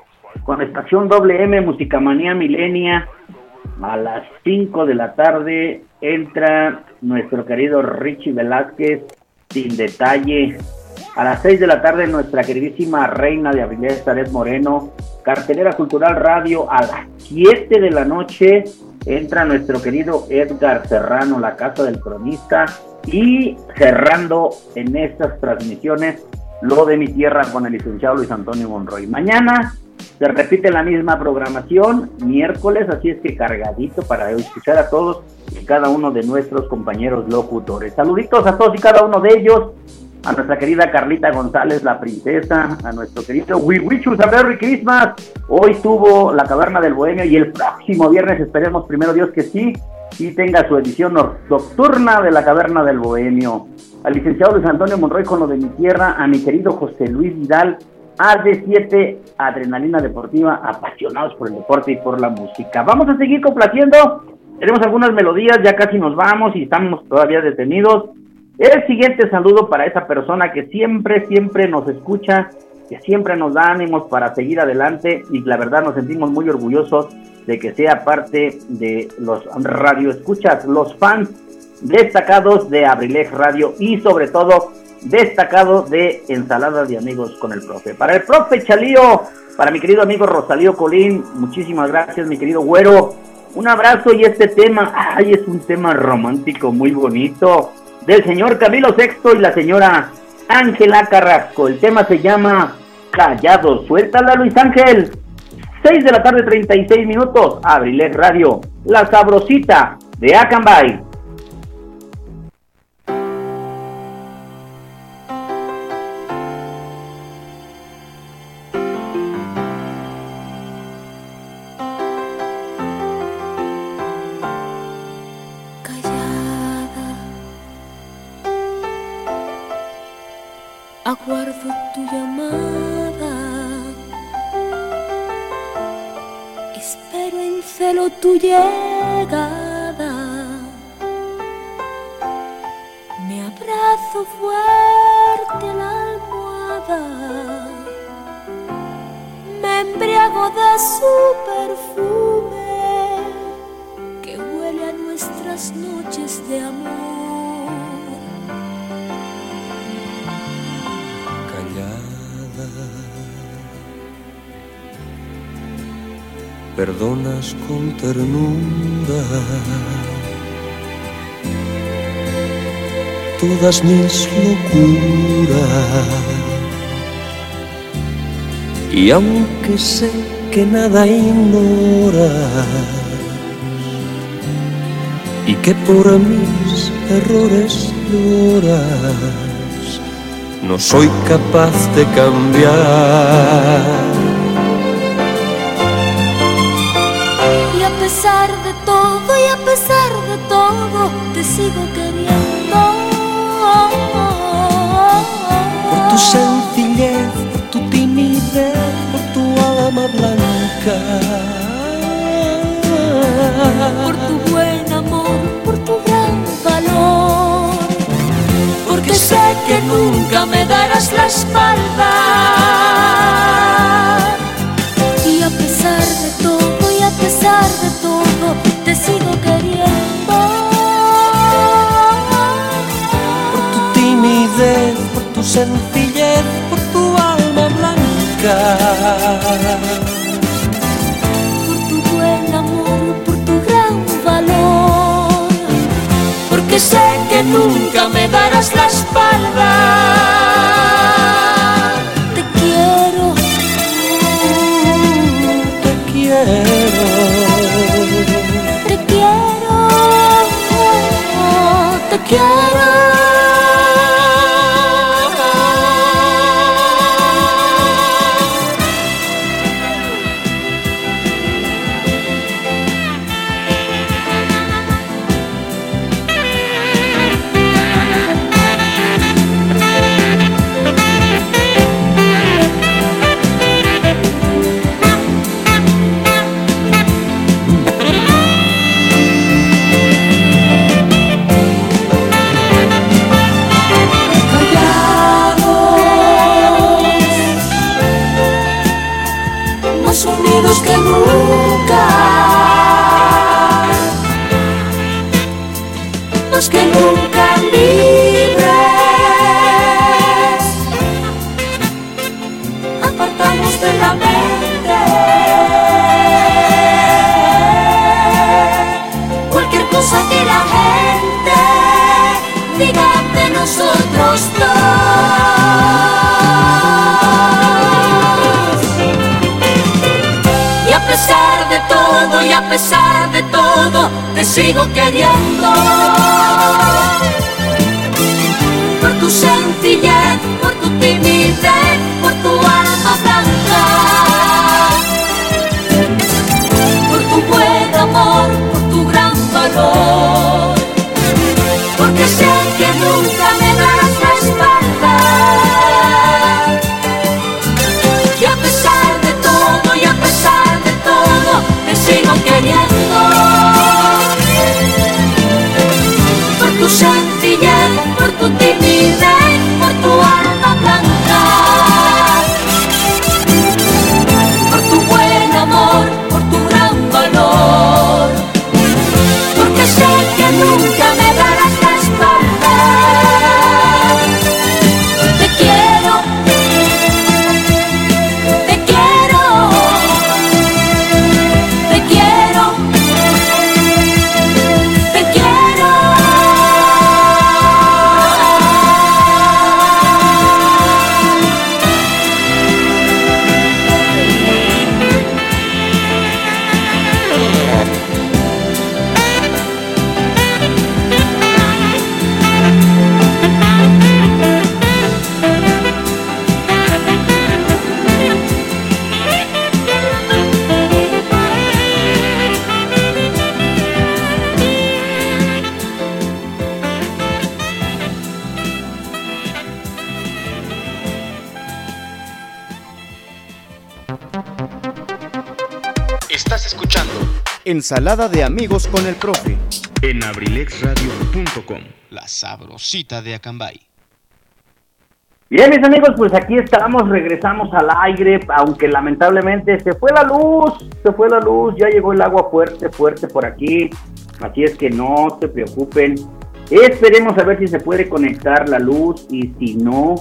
con estación WM Musicamanía Milenia. A las 5 de la tarde entra nuestro querido Richie Velázquez sin detalle. A las 6 de la tarde nuestra queridísima reina de habilidades Taret Moreno, cartelera cultural radio. A las 7 de la noche entra nuestro querido Edgar Serrano, la casa del cronista. Y cerrando en estas transmisiones lo de mi tierra con el licenciado Luis Antonio Monroy. Mañana se repite la misma programación, miércoles, así es que cargadito para escuchar a todos y cada uno de nuestros compañeros locutores. Saluditos a todos y cada uno de ellos, a nuestra querida Carlita González, la princesa, a nuestro querido Wiwichus, a Merry Christmas. Hoy tuvo la Caverna del Bohemio y el próximo viernes esperemos, primero Dios que sí, y tenga su edición nocturna de la Caverna del Bohemio. Al licenciado Luis Antonio Monroy con lo de mi tierra, a mi querido José Luis Vidal, AD7 Adrenalina Deportiva, apasionados por el deporte y por la música. Vamos a seguir complaciendo. Tenemos algunas melodías, ya casi nos vamos y estamos todavía detenidos. El siguiente saludo para esa persona que siempre, siempre nos escucha, que siempre nos da ánimos para seguir adelante y la verdad nos sentimos muy orgullosos de que sea parte de los radioescuchas, los fans destacados de Abrilex Radio y sobre todo destacado de Ensalada de Amigos con el Profe. Para el Profe Chalío, para mi querido amigo Rosalío Colín, muchísimas gracias, mi querido Güero. Un abrazo y este tema, ay, es un tema romántico muy bonito. del señor Camilo Sexto y la señora Ángela Carrasco. El tema se llama Callado. Suéltala, Luis Ángel. 6 de la tarde, 36 minutos. Abrilet Radio, la sabrosita de Acambay. Con ternura todas mis locuras. Y aunque sé que nada ignoras y que por mis errores lloras, no soy capaz de cambiar pesar de todo te sigo queriendo. Por tu sencillez, por tu timidez, por tu alma blanca. Por tu buen amor, por tu gran valor. Porque sé que nunca me darás la espalda. Sencillez, por tu alma blanca. Por tu buen amor, por tu gran valor. Porque sé que nunca me darás la espalda. Ensalada de amigos con el profe. En abrilexradio.com, la sabrosita de Acambay. Bien, mis amigos, pues aquí estamos, regresamos al aire, aunque lamentablemente se fue la luz, se fue la luz, ya llegó el agua fuerte, fuerte por aquí, así es que no se preocupen, esperemos a ver si se puede conectar la luz y si no,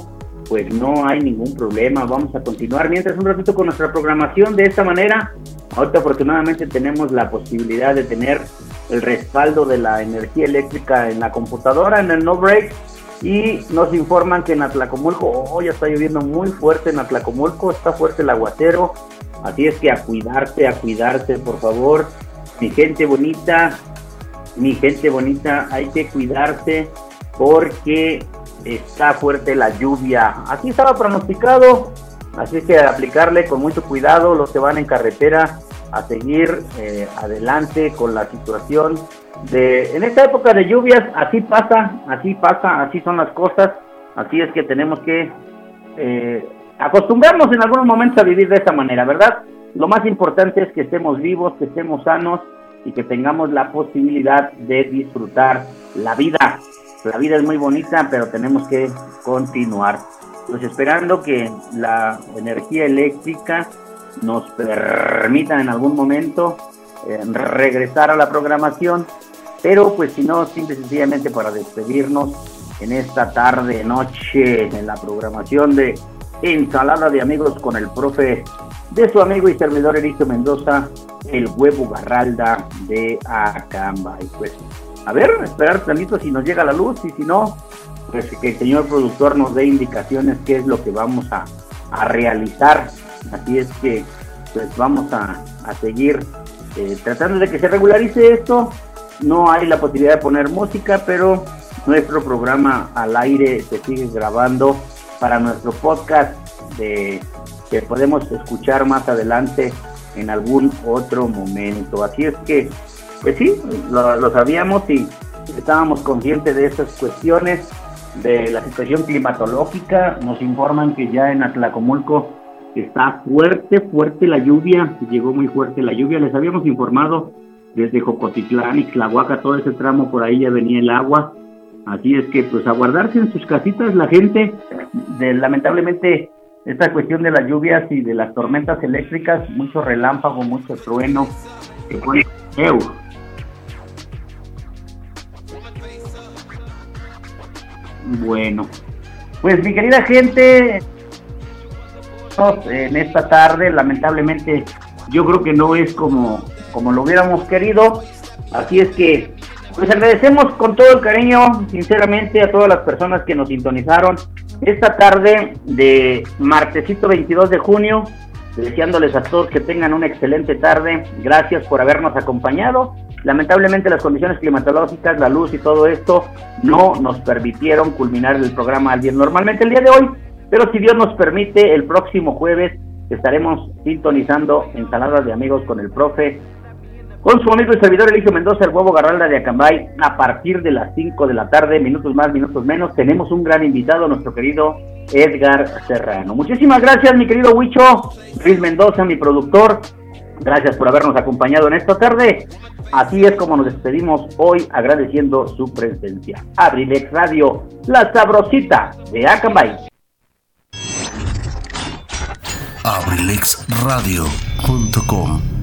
pues no hay ningún problema, vamos a continuar mientras un ratito con nuestra programación de esta manera, ahorita afortunadamente tenemos la posibilidad de tener el respaldo de la energía eléctrica en la computadora, en el no break, y nos informan que en Atlacomulco, oh, ya está lloviendo muy fuerte en Atlacomulco, está fuerte el aguacero, así es que a cuidarse, a cuidarse, por favor, mi gente bonita, mi gente bonita, hay que cuidarse porque está fuerte la lluvia, así estaba pronosticado, así es que aplicarle con mucho cuidado los que van en carretera a seguir eh, adelante con la situación de en esta época de lluvias así pasa así pasa así son las cosas. Así es que tenemos que eh, acostumbrarnos en algunos momentos a vivir de esta manera verdad lo más importante es que estemos vivos que estemos sanos y que tengamos la posibilidad de disfrutar la vida. La vida es muy bonita pero tenemos que continuar pues esperando que la energía eléctrica nos permitan en algún momento eh, regresar a la programación, pero pues si no, simple y sencillamente para despedirnos en esta tarde, noche, en la programación de Ensalada de Amigos con el profe de su amigo y servidor Ericio Mendoza, el huevo Garralda de Acamba. Y pues, a ver, esperar tantito si nos llega la luz y si no, pues que el señor productor nos dé indicaciones qué es lo que vamos a, a realizar Así es que pues vamos a, seguir eh, tratando de que se regularice esto. No hay la posibilidad de poner música, pero nuestro programa al aire se sigue grabando para nuestro podcast de, que podemos escuchar más adelante en algún otro momento. Así es que, pues sí, lo, lo sabíamos y estábamos conscientes de estas cuestiones de la situación climatológica. Nos informan que ya en Atlacomulco Está fuerte, fuerte la lluvia, llegó muy fuerte la lluvia. Les habíamos informado desde Jocotitlán y Tlahuaca, todo ese tramo por ahí ya venía el agua. Así es que, pues, a guardarse en sus casitas la gente. De, lamentablemente, esta cuestión de las lluvias y de las tormentas eléctricas, mucho relámpago, mucho trueno. Bueno, pues mi querida gente, en esta tarde. Lamentablemente, yo creo que no es como, como lo hubiéramos querido. Así es que, pues agradecemos con todo el cariño, sinceramente, a todas las personas que nos sintonizaron esta tarde de martesito 22 de junio. Deseándoles a todos que tengan una excelente tarde. Gracias por habernos acompañado. Lamentablemente las condiciones climatológicas, la luz y todo esto no nos permitieron culminar el programa al día. Normalmente el día de hoy pero si Dios nos permite, el próximo jueves estaremos sintonizando Ensaladas de Amigos con el profe, con su amigo y servidor Eligio Mendoza, el huevo Garralda de Acambay, a partir de las 5 de la tarde, minutos más, minutos menos, tenemos un gran invitado, nuestro querido Edgar Serrano. Muchísimas gracias, mi querido Huicho, Luis Mendoza, mi productor. Gracias por habernos acompañado en esta tarde. Así es como nos despedimos hoy agradeciendo su presencia. Abrilex Radio, la sabrosita de Acambay abrilexradio.com